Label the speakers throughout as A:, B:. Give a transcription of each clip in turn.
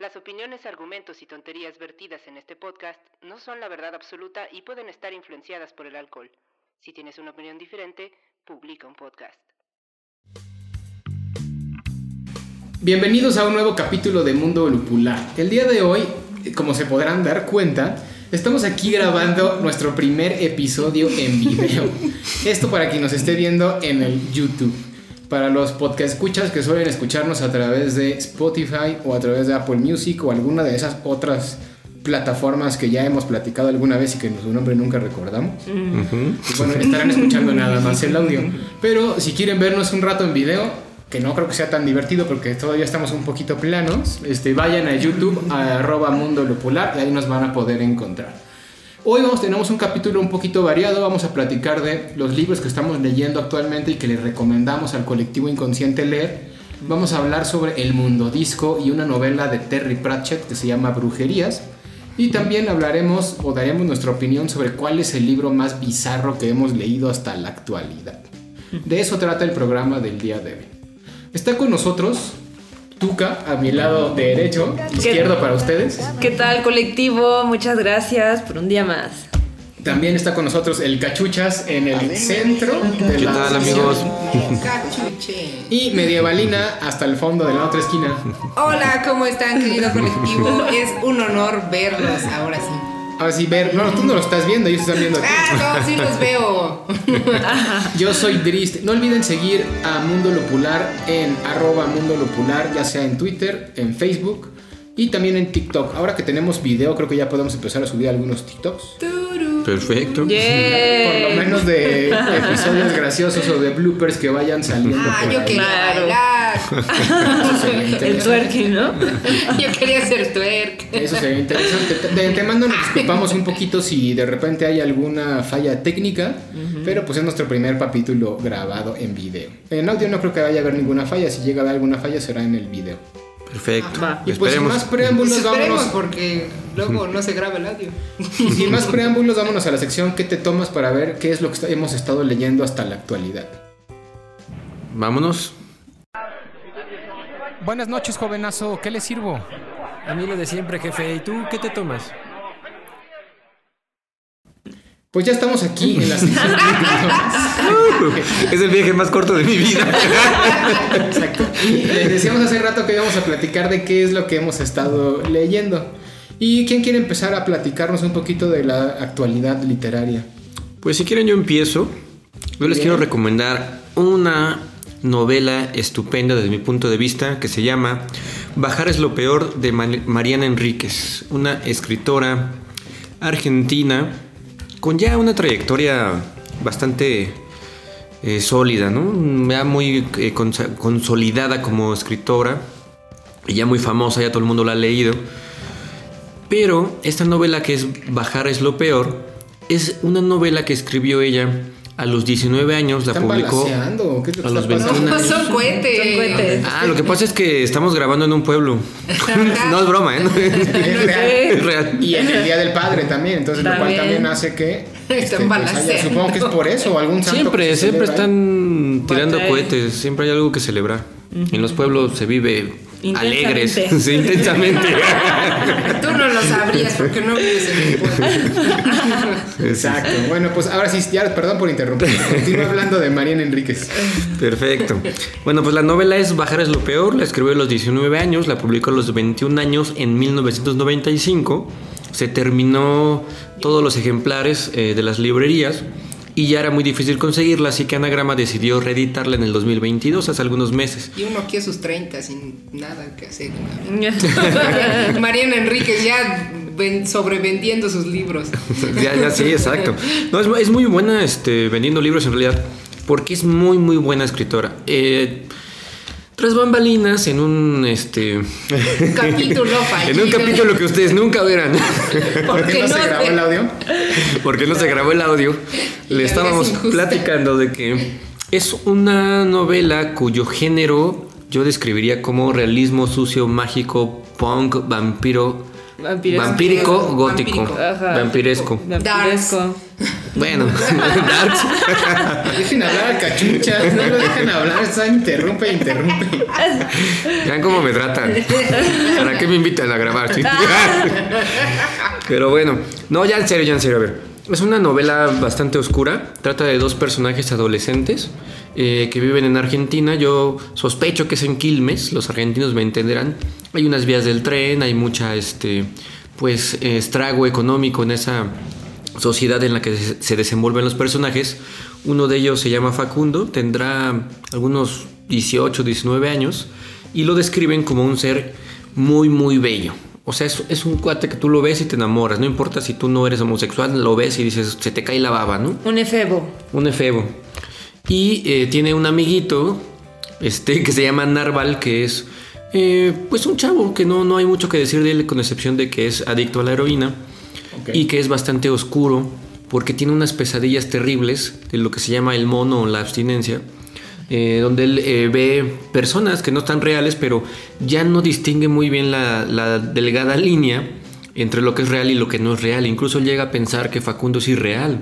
A: Las opiniones, argumentos y tonterías vertidas en este podcast no son la verdad absoluta y pueden estar influenciadas por el alcohol. Si tienes una opinión diferente, publica un podcast.
B: Bienvenidos a un nuevo capítulo de Mundo Lupular. El día de hoy, como se podrán dar cuenta, estamos aquí grabando nuestro primer episodio en video. Esto para quien nos esté viendo en el YouTube. Para los podcast escuchas que suelen escucharnos a través de Spotify o a través de Apple Music o alguna de esas otras plataformas que ya hemos platicado alguna vez y que su nombre nunca recordamos. bueno, estarán escuchando nada más el audio. Pero si quieren vernos un rato en video, que no creo que sea tan divertido porque todavía estamos un poquito planos, este, vayan a YouTube, a arroba mundo y ahí nos van a poder encontrar. Hoy vamos, tenemos un capítulo un poquito variado, vamos a platicar de los libros que estamos leyendo actualmente y que les recomendamos al colectivo inconsciente leer. Vamos a hablar sobre El Mundo Disco y una novela de Terry Pratchett que se llama Brujerías. Y también hablaremos o daremos nuestra opinión sobre cuál es el libro más bizarro que hemos leído hasta la actualidad. De eso trata el programa del día de hoy. Está con nosotros Tuca, a mi lado derecho, izquierdo para ustedes.
C: ¿Qué tal, colectivo? Muchas gracias por un día más.
B: También está con nosotros el Cachuchas en el centro de
D: ¿Qué
B: la
D: tal,
B: sesión.
D: amigos?
A: Cachuche.
B: Y Medievalina hasta el fondo de la otra esquina.
A: Hola, ¿cómo están, querido colectivo? Es un honor verlos ahora sí.
B: Ahora sí, ver. No, tú no lo estás viendo, ellos están viendo a ti.
A: Ah, no, sí los veo.
B: Yo soy Drist. No olviden seguir a Mundo Lupular en arroba Mundo Lupular, ya sea en Twitter, en Facebook y también en TikTok. Ahora que tenemos video, creo que ya podemos empezar a subir algunos TikToks.
A: Turu.
D: Perfecto.
B: Por lo menos de episodios graciosos o de bloopers que vayan saliendo.
A: Ah,
B: por
A: yo
B: ahí.
C: Claro.
A: bailar.
C: El twerking, ¿no?
A: Yo quería hacer twerk.
B: Eso sería interesante. De antemano nos disculpamos un poquito si de repente hay alguna falla técnica, pero pues es nuestro primer capítulo grabado en video. En audio no creo que vaya a haber ninguna falla, si llega a haber alguna falla será en el video.
D: Perfecto.
C: Va.
B: Y pues sin más preámbulos,
A: Esperemos
B: vámonos,
A: porque luego no se graba el audio.
B: sin más preámbulos, vámonos a la sección ¿Qué te tomas para ver qué es lo que hemos estado leyendo hasta la actualidad?
D: Vámonos.
B: Buenas noches, jovenazo, ¿qué le sirvo?
E: A mí lo de siempre, jefe. ¿Y tú qué te tomas?
B: Pues ya estamos aquí en la sección
D: es el viaje más corto de mi vida.
B: Exacto. Les decíamos hace rato que íbamos a platicar de qué es lo que hemos estado leyendo. ¿Y quién quiere empezar a platicarnos un poquito de la actualidad literaria?
D: Pues si quieren yo empiezo. Yo les
B: Bien.
D: quiero recomendar una novela estupenda desde mi punto de vista que se llama Bajar es lo peor de Ma- Mariana Enríquez, una escritora argentina con ya una trayectoria bastante eh, sólida, ¿no? Muy eh, consolidada como escritora y ya muy famosa, ya todo el mundo la ha leído. Pero esta novela que es Bajar es lo peor, es una novela que escribió ella a los 19 años, la
B: ¿Están
D: publicó
B: qué
D: a los
B: está pasando?
D: 21
A: No,
D: años.
A: son cohetes.
C: Son cohetes.
D: Ah, lo que pasa es que estamos grabando en un pueblo. no es broma, ¿eh?
B: Es real.
D: es real.
B: Y en el Día del Padre también, entonces lo cual
C: También.
B: hace que...
A: Están
B: pues, supongo que es por eso, o algún santo
D: Siempre, siempre están tirando cohetes, siempre hay algo que celebrar. En los pueblos se vive. Alegres, sí, intensamente.
A: Tú no lo sabrías porque no vives en el pueblo.
B: Exacto. Bueno, pues ahora sí, ya, perdón por interrumpir. Continúa hablando de Mariana Enríquez.
D: Perfecto. Bueno, pues la novela es Bajar es lo peor, la escribió a los 19 años, la publicó a los 21 años en 1995. Se terminó todos los ejemplares eh, de las librerías y ya era muy difícil conseguirla, así que Anagrama decidió reeditarla en el 2022, hace algunos meses.
A: Y uno aquí a sus 30 sin nada que hacer. Mariana Enríquez ya ven- sobrevendiendo sus libros.
D: ya, ya, sí, exacto. No, es, es muy buena este, vendiendo libros en realidad, porque es muy, muy buena escritora. Eh, tras bambalinas en un este
A: Capítulo fallido.
D: en un capítulo que ustedes nunca verán
B: ¿Por qué no,
A: no
B: se grabó el audio?
D: porque no se grabó el audio le
A: es
D: estábamos platicando de que es una novela cuyo género yo describiría como realismo sucio mágico punk vampiro
C: Vampiresco.
D: vampírico gótico
A: Vampírico.
C: Ajá.
D: vampiresco
C: Vampiresco.
D: bueno darks
B: Dejen hablar al cachucha, no lo dejan hablar, está interrumpe, interrumpe.
D: Vean cómo me tratan. ¿Para qué me invitan a grabar? Pero bueno, no, ya en serio, ya en serio, a ver. Es una novela bastante oscura. Trata de dos personajes adolescentes eh, que viven en Argentina. Yo sospecho que es en Quilmes, los argentinos me entenderán. Hay unas vías del tren, hay mucha, este, pues, estrago económico en esa sociedad en la que se se desenvuelven los personajes. Uno de ellos se llama Facundo, tendrá algunos 18, 19 años y lo describen como un ser muy, muy bello. O sea, es, es un cuate que tú lo ves y te enamoras. No importa si tú no eres homosexual, lo ves y dices, se te cae la baba, ¿no?
C: Un efebo.
D: Un efebo. Y eh, tiene un amiguito este, que se llama Narval, que es eh, pues un chavo que no, no hay mucho que decir de él, con excepción de que es adicto a la heroína
B: Ok.
D: y que es bastante oscuro porque tiene unas pesadillas terribles de lo que se llama el mono o la abstinencia. Eh, donde él eh, ve personas que no están reales, pero ya no distingue muy bien la, la delgada línea entre lo que es real y lo que no es real. Incluso él llega a pensar que Facundo es irreal.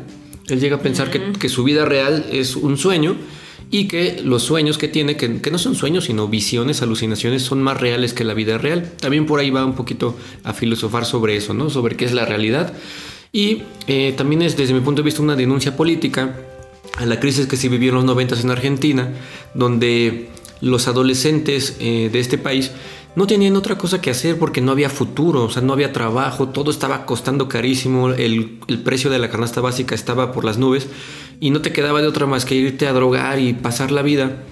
D: Él llega a pensar que, que su vida real es un sueño y que los sueños que tiene, que, que no son sueños, sino visiones, alucinaciones, son más reales que la vida real. También por ahí va un poquito a filosofar sobre eso, ¿no? Sobre qué es la realidad. Y eh, también es, desde mi punto de vista, una denuncia política a la crisis que se vivió en los 90 en Argentina, donde los adolescentes eh, de este país no tenían otra cosa que hacer porque no había futuro, o sea, no había trabajo, todo estaba costando carísimo, el, el precio de la canasta básica estaba por las nubes y no te quedaba de otra más que irte a drogar y pasar la vida.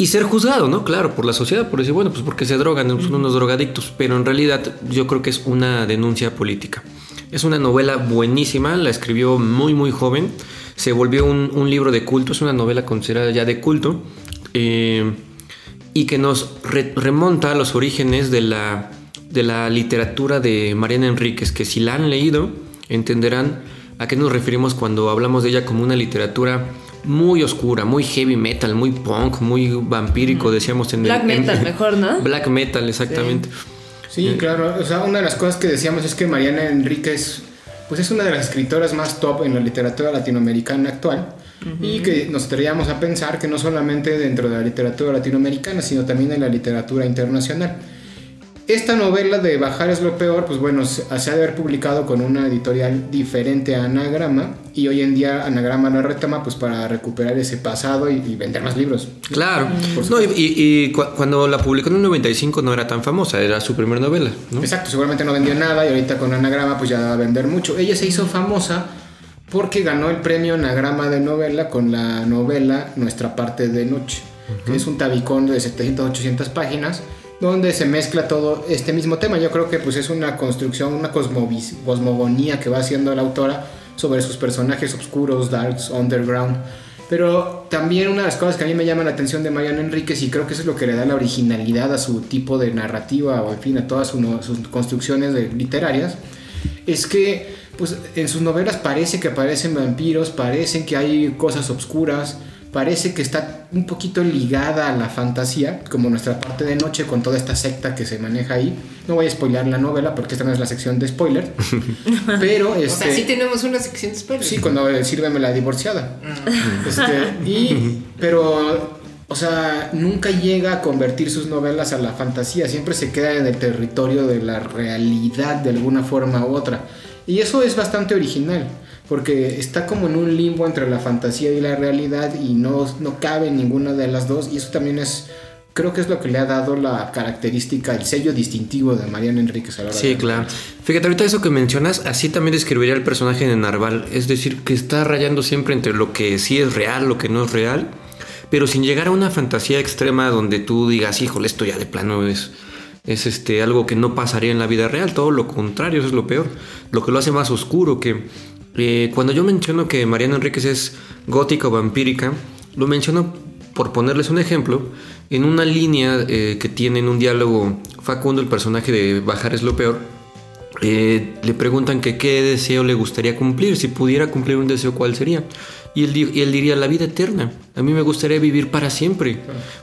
D: Y ser juzgado, ¿no? Claro, por la sociedad, por decir, bueno, pues porque se drogan, son unos drogadictos, pero en realidad yo creo que es una denuncia política. Es una novela buenísima, la escribió muy, muy joven, se volvió un, un libro de culto, es una novela considerada ya de culto, eh, y que nos re- remonta a los orígenes de la, de la literatura de Mariana Enríquez, que si la han leído, entenderán a qué nos referimos cuando hablamos de ella como una literatura muy oscura, muy heavy metal, muy punk, muy vampírico, decíamos en
C: Black
D: el... en-
C: metal, mejor, ¿no?
D: Black metal, exactamente.
B: Sí, claro. O sea, una de las cosas que decíamos es que Mariana Enríquez, pues es una de las escritoras más top en la literatura latinoamericana actual. Y que nos traíamos a pensar que no solamente dentro de la literatura latinoamericana, sino también en la literatura internacional. Esta novela de Bajar es lo peor, pues bueno, se, se ha de haber publicado con una editorial diferente a Anagrama y hoy en día Anagrama la retoma pues para recuperar ese pasado y, y vender más libros.
D: Claro. No, y, y- y cu- cuando la publicó en el 95 no era tan famosa, era su primera novela, ¿no?
B: Exacto, seguramente no vendió nada y ahorita con Anagrama pues ya va a vender mucho. Ella se hizo famosa porque ganó el premio Anagrama de novela con la novela Nuestra parte de noche, que es un tabicón de 700, 800 páginas donde se mezcla todo este mismo tema. Yo creo que pues es una construcción, una cosmogonía que va haciendo la autora sobre sus personajes oscuros, darks, underground. Pero también una de las cosas que a mí me llama la atención de Mariana Enríquez y creo que eso es lo que le da la originalidad a su tipo de narrativa o en fin a todas sus construcciones literarias es que pues en sus novelas parece que aparecen vampiros, parecen que hay cosas obscuras, parece que está un poquito ligada a la fantasía, como nuestra parte de noche con toda esta secta que se maneja ahí. No voy a spoilear la novela porque esta no es la sección de spoiler, pero
A: O
B: este
A: sea, sí tenemos una sección de spoilers.
B: Sí, cuando eh, sírveme la divorciada. Este, y, pero, o sea, nunca llega a convertir sus novelas a la fantasía, siempre se queda en el territorio de la realidad de alguna forma u otra. Y eso es bastante original, porque está como en un limbo entre la fantasía y la realidad y no, no cabe en ninguna de las dos. Y eso también es, creo que es lo que le ha dado la característica, el sello distintivo de Mariana Enríquez a la hora
D: Sí,
B: de-
D: claro. Fíjate, ahorita eso que mencionas, así también describiría el personaje de Narval. Es decir, que está rayando siempre entre lo que sí es real, lo que no es real, pero sin llegar a una fantasía extrema donde tú digas, híjole, esto ya de plano es, es este, algo que no pasaría en la vida real. Todo lo contrario, eso es lo peor. Lo que lo hace más oscuro, que eh, cuando yo menciono que Mariana Enríquez es gótica o vampírica, lo menciono por ponerles un ejemplo, en una línea eh, que tiene en un diálogo Facundo, el personaje de Bajar es lo peor, eh, le preguntan que qué deseo le gustaría cumplir, si pudiera cumplir un deseo, ¿cuál sería? Y él, y él diría, la vida eterna. A mí me gustaría vivir para siempre.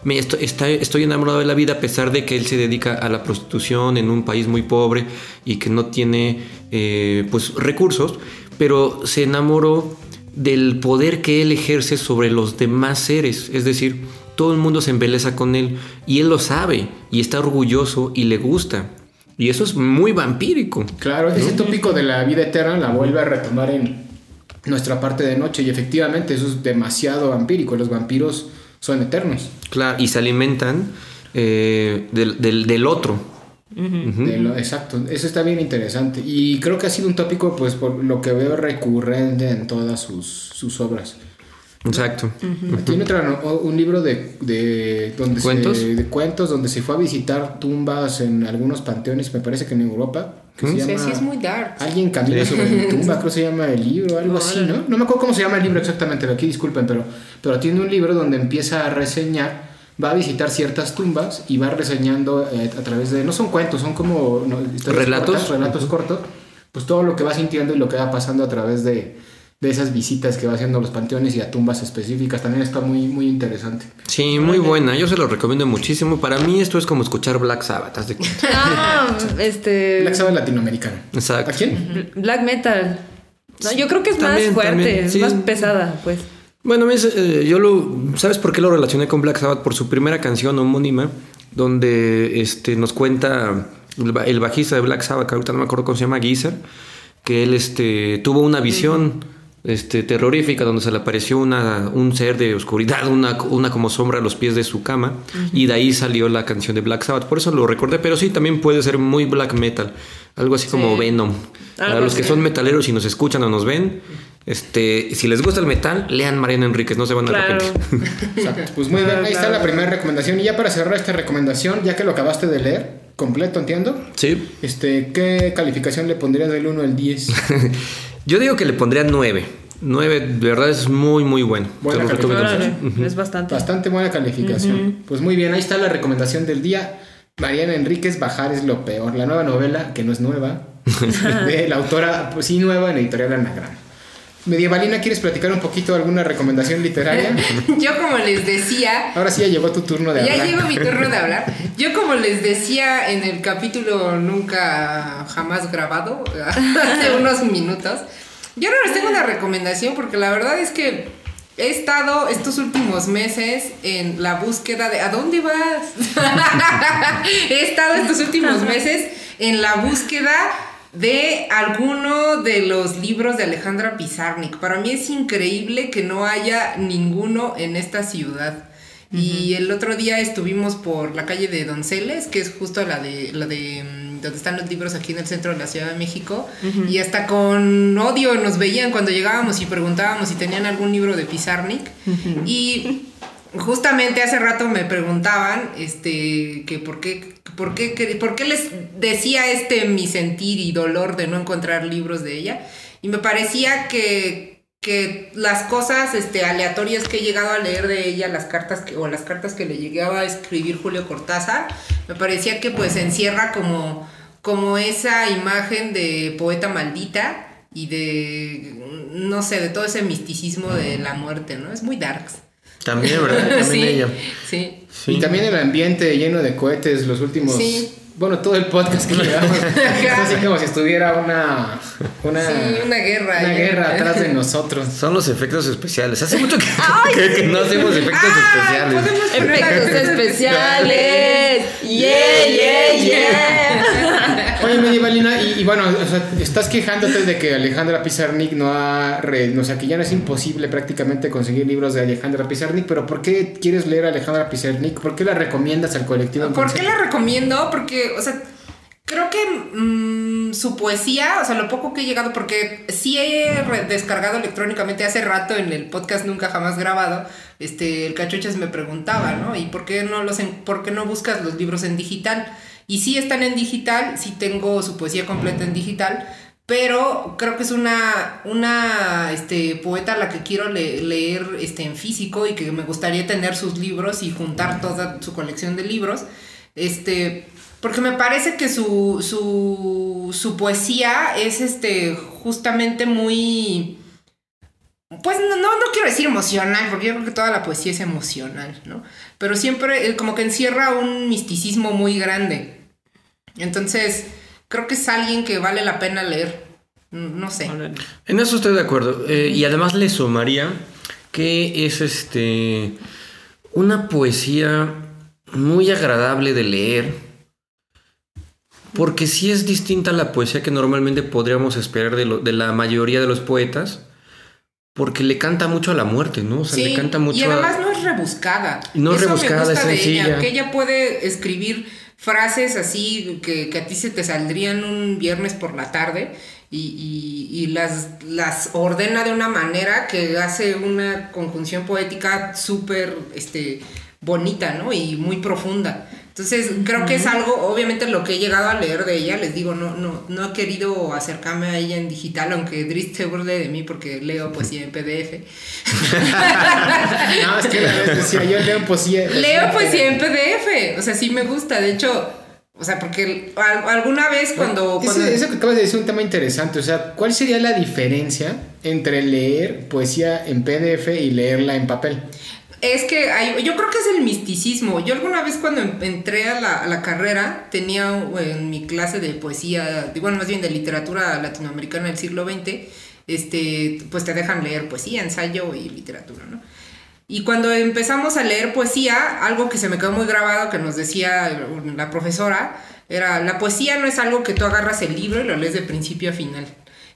D: Me está- estoy enamorado de la vida a pesar de que él se dedica a la prostitución en un país muy pobre y que no tiene eh, pues, recursos, pero se enamoró del poder que él ejerce sobre los demás seres. Es decir, todo el mundo se embeleza con él y él lo sabe y está orgulloso y le gusta. Y eso es muy vampírico.
B: Claro, ese tópico de la vida eterna la vuelve a retomar en nuestra parte de noche y efectivamente eso es demasiado vampírico. Los vampiros son eternos.
D: Claro, y se alimentan eh, del, del- del otro.
B: De lo- exacto, eso está bien interesante y creo que ha sido un tópico pues por lo que veo recurrente en todas sus, sus obras.
D: Exacto.
B: Tiene otra no- o- un libro de, de donde
D: ¿Cuentos?
B: Se, de cuentos donde se fue a visitar tumbas en algunos panteones, me parece que en Europa. Que se llama
A: sí es muy dark.
B: Alguien camina sobre mi tumba, creo que se llama el libro, algo así, ¿no? No me acuerdo cómo se llama el libro exactamente, aquí disculpen, pero, pero tiene un libro donde empieza a reseñar, va a visitar ciertas tumbas y va reseñando eh, a través de, no son cuentos, son como no,
D: ¿Relatos?
B: cortas, relatos cortos, pues todo lo que va sintiendo y lo que va pasando a través de, de esas visitas que va haciendo a los panteones y a tumbas específicas, también está muy, muy interesante.
D: Sí, muy buena. Yo se lo recomiendo muchísimo. Para mí esto es como escuchar Black Sabbath. haz de cuenta.
C: Ah, este.
B: Black Sabbath latinoamericano.
D: Exacto.
B: ¿A quién?
C: Black metal. No, yo creo que es
D: También,
C: más fuerte,
D: también,
C: es
D: sí.
C: más pesada, pues.
D: Bueno, es, eh, yo lo. ¿Sabes por qué lo relacioné con Black Sabbath? Por su primera canción homónima, donde este, nos cuenta el, ba- el bajista de Black Sabbath, que ahorita no me acuerdo cómo se llama, Geezer, que él este, tuvo una visión este, terrorífica donde se le apareció una, un ser de oscuridad, una, una como sombra a los pies de su cama, y de ahí salió la canción de Black Sabbath. Por eso lo recordé, pero sí, también puede ser muy black metal, algo así como. Venom. Para los que son metaleros y nos escuchan o nos ven, este, si les gusta el metal, lean Mariana Enríquez, no se van a
C: Claro.
D: arrepentir.
B: Exacto. Pues muy bien, ahí está la primera recomendación. Y ya para cerrar esta recomendación, ya que lo acabaste de leer, completo, entiendo.
D: Sí.
B: Este, ¿qué calificación le pondrías del 1 al 10?
D: Yo digo que le pondría 9. 9, de verdad es muy, muy bueno.
B: Buena calificación.
C: Es bastante.
B: Bastante buena calificación. Pues muy bien, ahí está la recomendación del día. Mariana Enríquez, Bajar es lo peor. La nueva novela, que no es nueva, de la autora, pues sí, nueva en Editorial Anagrama. Medievalina, ¿quieres platicar un poquito alguna recomendación literaria?
A: Yo como les decía,
B: Ahora sí ya llegó tu turno de
A: ya
B: hablar.
A: llegó mi turno de hablar. Yo como les decía en el capítulo nunca jamás grabado, hace unos minutos, yo no les tengo una recomendación porque la verdad es que he estado estos últimos meses en la búsqueda de ¿a dónde vas? he estado estos últimos meses en la búsqueda de alguno de los libros de Alejandra Pizarnik. Para mí es increíble que no haya ninguno en esta ciudad. Y el otro día estuvimos por la calle de Donceles, que es justo la de la de mm, donde están los libros aquí en el centro de la Ciudad de México, y hasta con odio nos veían cuando llegábamos y preguntábamos si tenían algún libro de Pizarnik. Y justamente hace rato me preguntaban este que por qué por qué por qué les decía este mi sentir y dolor de no encontrar libros de ella y me parecía que que las cosas este aleatorias que he llegado a leer de ella las cartas que, o las cartas que le llegaba a escribir Julio Cortázar me parecía que pues encierra como como esa imagen de poeta maldita y de no sé de todo ese misticismo de la muerte no es muy darks
D: También, ¿verdad? También
A: sí,
D: ella.
A: sí.
B: Y también el ambiente lleno de cohetes, los últimos.
A: Sí.
B: Bueno, todo el podcast que llevamos. es así como si estuviera una. Una,
A: Sí, una guerra
B: Una guerra atrás de nosotros.
D: Son los efectos especiales. Hace mucho que, que- que no hacemos efectos
A: Ah,
D: especiales.
A: podemos poner
C: Efectos especiales. Yeah, yeah, yeah.
B: Oye, Medievalina, y, y bueno, o sea, estás quejándote de que Alejandra Pizarnik no ha. re- o sea, que ya no es imposible prácticamente conseguir libros de Alejandra Pizarnik, pero ¿por qué quieres leer a Alejandra Pizarnik? ¿Por qué la recomiendas al colectivo?
A: ¿Por qué la recomiendo? Porque, o sea, creo que mm, su poesía, o sea, lo poco que he llegado, porque sí he descargado electrónicamente hace rato en el podcast Nunca Jamás Grabado, este, el Cachuchas me preguntaba, ¿no? ¿Y por qué no, los en- por qué no buscas los libros en digital? Y sí están en digital, sí tengo su poesía completa en digital, pero creo que es una, una este, poeta a la que quiero le- leer este, en físico y que me gustaría tener sus libros y juntar toda su colección de libros. Este, porque me parece que su, su, su poesía es este, justamente muy... Pues no, no, quiero decir emocional, porque yo creo que toda la poesía es emocional, ¿no? Pero siempre como que encierra un misticismo muy grande. Entonces, creo que es alguien que vale la pena leer. No sé.
D: En eso estoy de acuerdo. Eh, y además le sumaría que es este una poesía muy agradable de leer. Porque sí es distinta a la poesía que normalmente podríamos esperar de, lo- de la mayoría de los poetas. Porque le canta mucho a la muerte, ¿no? O sea, le canta mucho
A: y además
D: a...
A: no es rebuscada.
D: No es
A: Eso
D: rebuscada,
A: me gusta
D: es
A: de ella,
D: sencilla.
A: que ella puede escribir frases así que, que a ti se te saldrían un viernes por la tarde y, y- las, las ordena de una manera que hace una conjunción poética súper este, bonita, ¿no? Y muy profunda. Entonces, creo que es algo, obviamente lo que he llegado a leer de ella, les digo, no, no, no he querido acercarme a ella en digital, aunque Dries se burle de mí porque leo poesía en PDF.
B: No, es que decía, yo leo poesía.
A: Leo poesía en PDF, o sea, sí me gusta, de hecho, o sea, porque al- alguna vez cuando... Cuando
B: eso que acabas de decir es un tema interesante. O sea, ¿cuál sería la diferencia entre leer poesía en PDF y leerla en papel?
A: Es que hay, yo creo que es el misticismo. Yo alguna vez cuando en- entré a la, a la carrera tenía en mi clase de poesía, bueno, más bien de literatura latinoamericana del siglo XX, este, pues te dejan leer poesía, ensayo y literatura, ¿no? Y cuando empezamos a leer poesía, algo que se me quedó muy grabado que nos decía la profesora, era, la poesía no es algo que tú agarras el libro y lo lees de principio a final.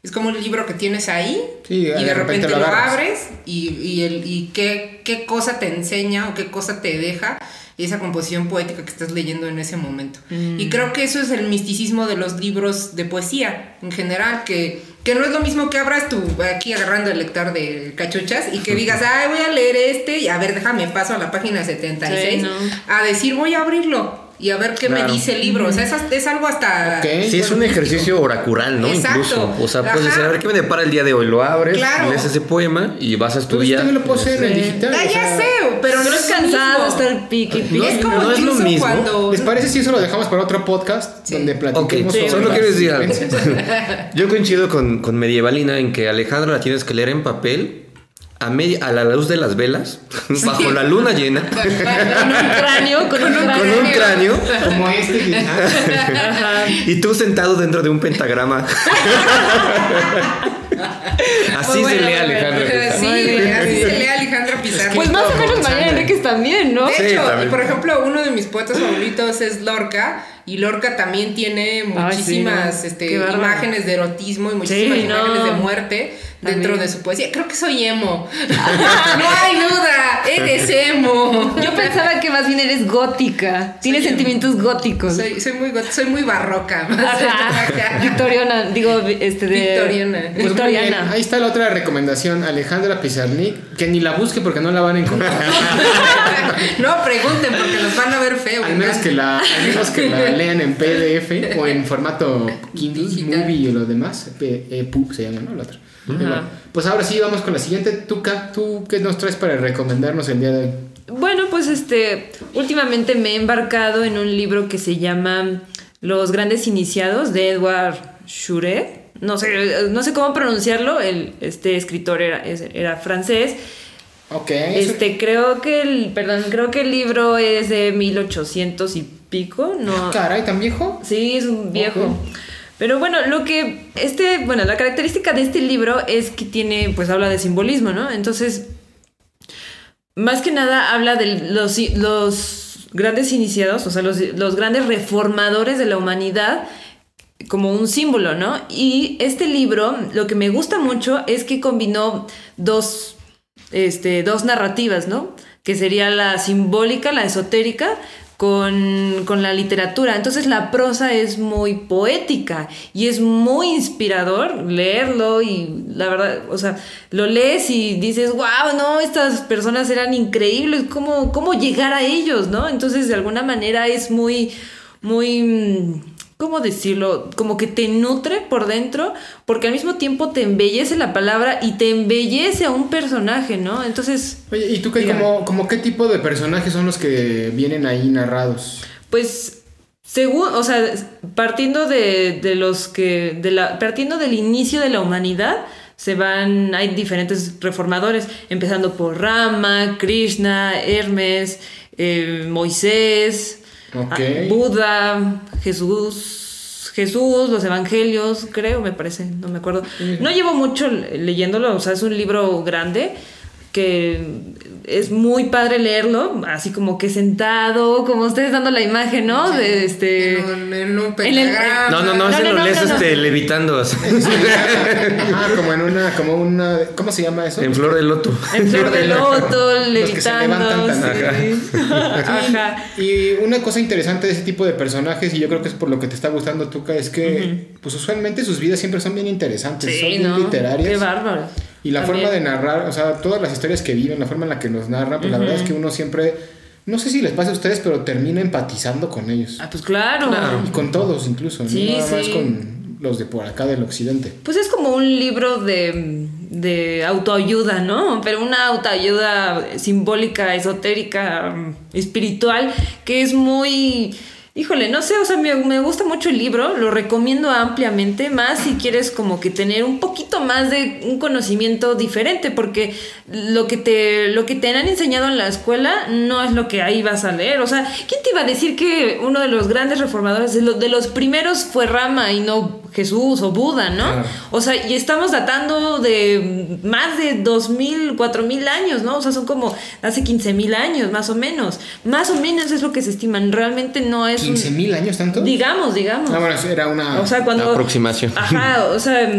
A: Es como un libro que tienes ahí
B: Sí,
A: y
B: de
A: de,
B: repente
A: repente,
B: lo
A: abres y, y, el, y qué, qué cosa te enseña o qué cosa te deja esa composición poética que estás leyendo en ese momento. Y creo que eso es el misticismo de los libros de poesía en general, que, que no es lo mismo que abras tú aquí agarrando el lector de cachuchas y que digas, ay, voy a leer este y a ver, déjame paso a la página 76
C: Sí, ¿no?
A: a decir, voy a abrirlo y a ver qué
D: Claro.
A: me dice el libro. O sea, es, es algo hasta...
B: Ok.
D: Sí, es un ejercicio oracural, ¿no?
A: Exacto.
D: Incluso. O sea, puedes decir, a ver qué me depara el día de hoy. Lo abres,
A: Claro.
D: lees ese poema y vas a
B: Pero
D: estudiar.
B: esto también lo puedo hacer en
C: Sí.
B: digital.
A: Ah, ya
B: sea,
A: sé, pero no
C: Pero
A: es
C: cansado
A: mismo.
C: estar piqui piqui.
D: No,
A: es como
D: no es lo mismo.
A: cuando...
B: ¿Les parece si eso lo dejamos para otro podcast
A: Sí.
B: donde
D: Ok,
B: platiquemos
C: Sí,
B: sobre
D: solo quiero decir algo. Yo coincido con, con Medievalina en que Alejandra la tienes que leer en papel a, media, a la luz de las velas, bajo la luna llena,
C: Con un cráneo, con un
D: con
C: cráneo.
D: un cráneo
B: Como este. que-
D: y tú sentado dentro de un pentagrama. Así
A: Muy
D: se
A: bueno,
D: lee
A: muy
D: Alejandra.
A: bueno.
D: Pizarro.
A: Sí,
C: Muy bien.
A: así se lee Alejandra Pizarro.
C: Pues más o menos
B: González.
C: Enríquez también, ¿no?
A: De
D: Sí,
A: hecho,
D: también.
A: por ejemplo, uno de mis poetas favoritos es Lorca. Y Lorca también tiene muchísimas
C: sí,
A: este, imágenes de erotismo y muchísimas
C: Sí,
A: imágenes
C: no.
A: de muerte dentro de su poesía. Creo que soy emo. no hay duda, eres emo.
C: Yo pensaba que más bien eres gótica. Tienes
A: Soy-
C: sentimientos góticos.
A: Soy, soy, muy, soy muy barroca.
C: Victoriana, digo, este de.
A: Victoriana.
B: Pues
C: Victoriana.
B: ahí está la otra recomendación, Alejandra Pizarnik, que ni la busque porque no la van a encontrar.
A: no pregunten porque los van a ver feo.
B: al menos que la, al menos que la lean en PDF o en formato Kindle,
A: Digital.
B: Movie y lo demás. P- EPUB se llama, ¿no? La otra. Bueno, pues ahora sí, vamos con la siguiente. ¿Tú, ¿tú qué nos traes para recomendarnos el día de hoy?
C: Bueno, pues este, últimamente me he embarcado en un libro que se llama Los grandes iniciados de Edward Shure. No sé, no sé cómo pronunciarlo. El, este escritor era, era francés.
B: Ok.
C: Este, creo que el, perdón, creo que el libro es de 1800 y pico. No,
B: Caray, ¿tan viejo?
C: Sí, es un viejo. Pero bueno, lo que este, bueno, la característica de este libro es que tiene, pues habla de simbolismo, ¿no? Entonces, más que nada habla de los, los grandes iniciados, o sea, los, los grandes reformadores de la humanidad como un símbolo, ¿no? Y este libro, lo que me gusta mucho es que combinó dos, este, dos narrativas, ¿no? Que sería la simbólica, la esotérica, con, con la literatura. Entonces la prosa es muy poética y es muy inspirador leerlo y la verdad, o sea, lo lees y dices, wow, no, estas personas eran increíbles, ¿cómo, cómo llegar a ellos, ¿no? Entonces de alguna manera es muy, muy... ¿cómo decirlo? Como que te nutre por dentro, porque al mismo tiempo te embellece la palabra y te embellece a un personaje, ¿no? Entonces...
B: Oye, ¿y tú qué, como, como qué tipo de personajes son los que vienen ahí narrados?
C: Pues según, o sea, partiendo de, de los que, de la, partiendo del inicio de la humanidad, se van, hay diferentes reformadores, empezando por Rama, Krishna, Hermes, eh, Moisés,
B: Ok.
C: ah, Buda, Jesús, Jesús, los evangelios, creo, me parece, no me acuerdo. No llevo mucho leyéndolo, o sea, es un libro grande que es muy padre leerlo, así como que sentado, como ustedes dando la imagen, ¿no? De este...
A: En un, en un
C: En el-
A: pentagrama.
D: No, no, no,
C: No,
D: ese
C: no,
D: lo
C: no,
D: lees
C: no, no.
D: este, levitando así.
B: Ah, como en una, como una, ¿cómo se llama eso?
D: en flor de loto.
C: En flor de loto,
B: Los que se
C: levitando.
B: levantan tan
C: sí. Ajá.
B: Y una cosa interesante de ese tipo de personajes, y yo creo que es por lo que te está gustando, Tuca, es que pues usualmente sus vidas siempre son bien interesantes, son
C: Sí,
B: bien
C: ¿no?
B: literarias.
C: Qué bárbaro.
B: Y la
C: También.
B: forma de narrar, o sea, todas las historias que viven, la forma en la que nos narran, pues la verdad es que uno siempre, no sé si les pasa a ustedes, pero termina empatizando con ellos.
C: Ah, pues claro.
D: Claro.
B: Y con todos incluso, no
C: Sí,
B: nada más
C: sí.
B: con los de por acá del occidente.
C: Pues es como un libro de, de autoayuda, ¿no? Pero una autoayuda simbólica, esotérica, mm, espiritual, que es muy... Híjole, no sé, o sea, me, me gusta mucho el libro, lo recomiendo ampliamente, más si quieres como que tener un poquito más de un conocimiento diferente, porque lo que te, lo que te han enseñado en la escuela no es lo que ahí vas a leer. O sea, ¿quién te iba a decir que uno de los grandes reformadores, de, los de los primeros fue Rama y no Jesús o Buda, ¿no?
B: Claro.
C: O sea, y estamos datando de más de 2000, 4000 años, ¿no? O sea, son como hace 15000 años, más o menos. Más o menos es lo que se estiman. Realmente no es
B: ¿15 mil años tanto?
C: Digamos, digamos.
B: Ah, bueno, era una...
C: O sea, cuando.
D: Aproximación.
C: Ajá, o sea.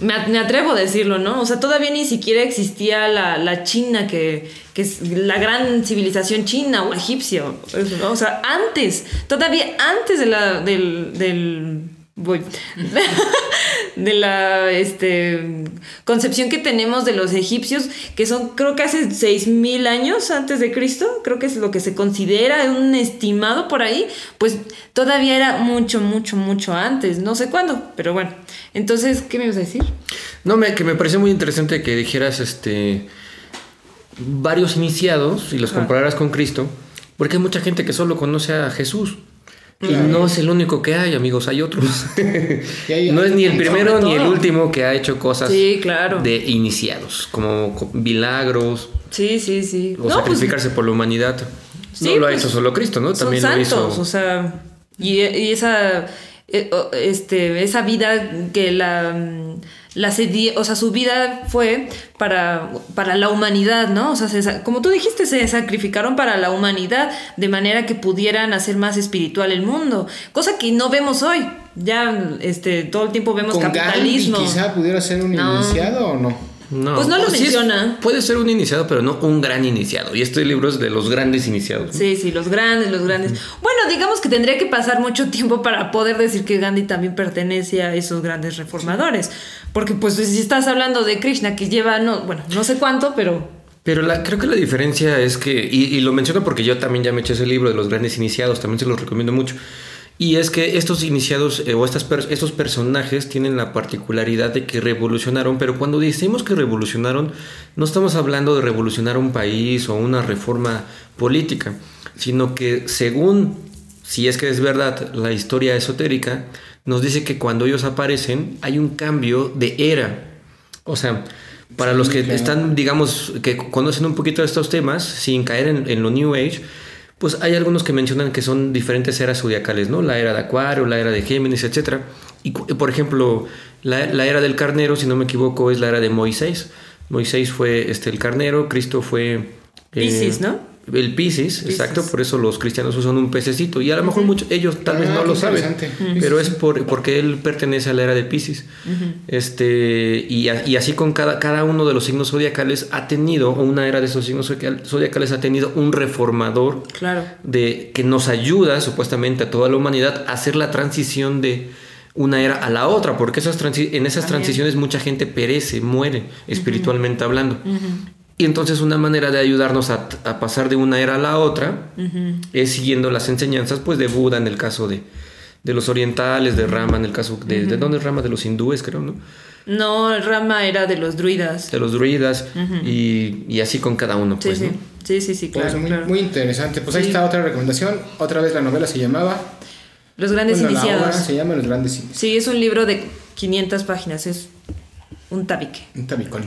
C: Me, atrevo a decirlo, ¿no? O sea, todavía ni siquiera existía la, la China, que, que es la gran civilización china o egipcia. o- sea, antes, todavía antes de la, del, del voy, de la este, concepción que tenemos de los egipcios, que son creo que hace 6.000 años antes de Cristo, creo que es lo que se considera un estimado por ahí, pues todavía era mucho, mucho, mucho antes, no sé cuándo, pero bueno. Entonces, ¿qué me ibas a decir?
D: No, me, que me pareció muy interesante que dijeras este varios iniciados y los compararas con Cristo, porque hay mucha gente que solo conoce a Jesús. Y no es el único que hay, amigos, hay otros.
B: Hay-
D: no es ni el primero ni el último que ha hecho cosas
C: Sí, claro.
D: de iniciados, como co- milagros
C: Sí, sí, sí.
D: o
C: No, pues,
D: sacrificarse por la humanidad.
C: Sí,
D: no lo ha
C: pues,
D: hecho solo Cristo, ¿no?
C: son
D: También
C: santos,
D: lo hizo.
C: o sea, y, y esa o- este esa vida que la la sedi- o sea, su vida fue para, para la humanidad, ¿no? O sea, se como tú dijiste, se sacrificaron para la humanidad de manera que pudieran hacer más espiritual el mundo, cosa que no vemos hoy. Ya este todo el tiempo vemos
B: ¿Con Gandhi
C: capitalismo.
B: quizá pudiera ser un
C: No.
B: iniciado o no?
D: No.
C: Pues no lo
D: es-
C: menciona.
D: puede ser un iniciado, pero no un gran iniciado. Y este libro es de los grandes iniciados.
C: Sí, sí, los grandes, los grandes. Bueno, digamos que tendría que pasar mucho tiempo para poder decir que Gandhi también pertenece a esos grandes reformadores. Porque pues si estás hablando de Krishna que lleva, no, bueno, no sé cuánto, pero...
D: Pero la, creo que la diferencia es que, y, y lo menciono porque yo también ya me eché ese libro de los grandes iniciados, también se los recomiendo mucho. Y es que estos iniciados eh, o estas per- estos personajes tienen la particularidad de que revolucionaron, pero cuando decimos que revolucionaron, no estamos hablando de revolucionar un país o una reforma política, sino que según, si es que es verdad, la historia esotérica, nos dice que cuando ellos aparecen hay un cambio de era. O sea, para
B: Sí,
D: los que
B: claro.
D: están, digamos, que conocen un poquito de estos temas, sin caer en, en lo New Age, pues hay algunos que mencionan que son diferentes eras zodiacales, ¿no? La era de Acuario, la era de Géminis, etc. Y, por ejemplo, la, era del carnero, si no me equivoco, es la era de Moisés. Moisés fue este, el carnero, Cristo fue... eh,
C: ¿no?
D: El Piscis, exacto, por eso los cristianos usan un pececito. Y a lo mejor muchos, ellos tal vez
B: Ah,
D: no
B: qué
D: lo saben, pero es por, porque él pertenece a la era de Piscis. este, y, a- y así con cada, cada uno de los signos zodiacales ha tenido, o una era de esos signos zodiacal- zodiacales ha tenido un reformador
C: Claro.
D: de, que nos ayuda supuestamente a toda la humanidad a hacer la transición de una era a la otra, porque esas en esas
C: También.
D: transiciones mucha gente perece, muere, espiritualmente hablando. Y entonces una manera de ayudarnos a, a pasar de una era a la otra es siguiendo las enseñanzas pues de Buda en el caso de, de los orientales, de Rama, en el caso de... ¿De dónde es Rama? De los hindúes, creo, ¿no?
C: No, Rama era de los druidas.
D: De los druidas y, y así con cada uno,
C: Sí,
D: pues,
C: sí.
D: ¿no?
C: Sí, sí, sí,
B: Pues
C: claro.
B: muy,
C: claro.
B: muy interesante. Pues ahí está otra recomendación. Otra vez la novela se llamaba.
C: Los grandes
B: bueno, la obra
C: iniciados.
B: se llama Los Grandes Iniciados.
C: Sí, es un libro de 500 páginas, es un tabique.
B: Un tabicón.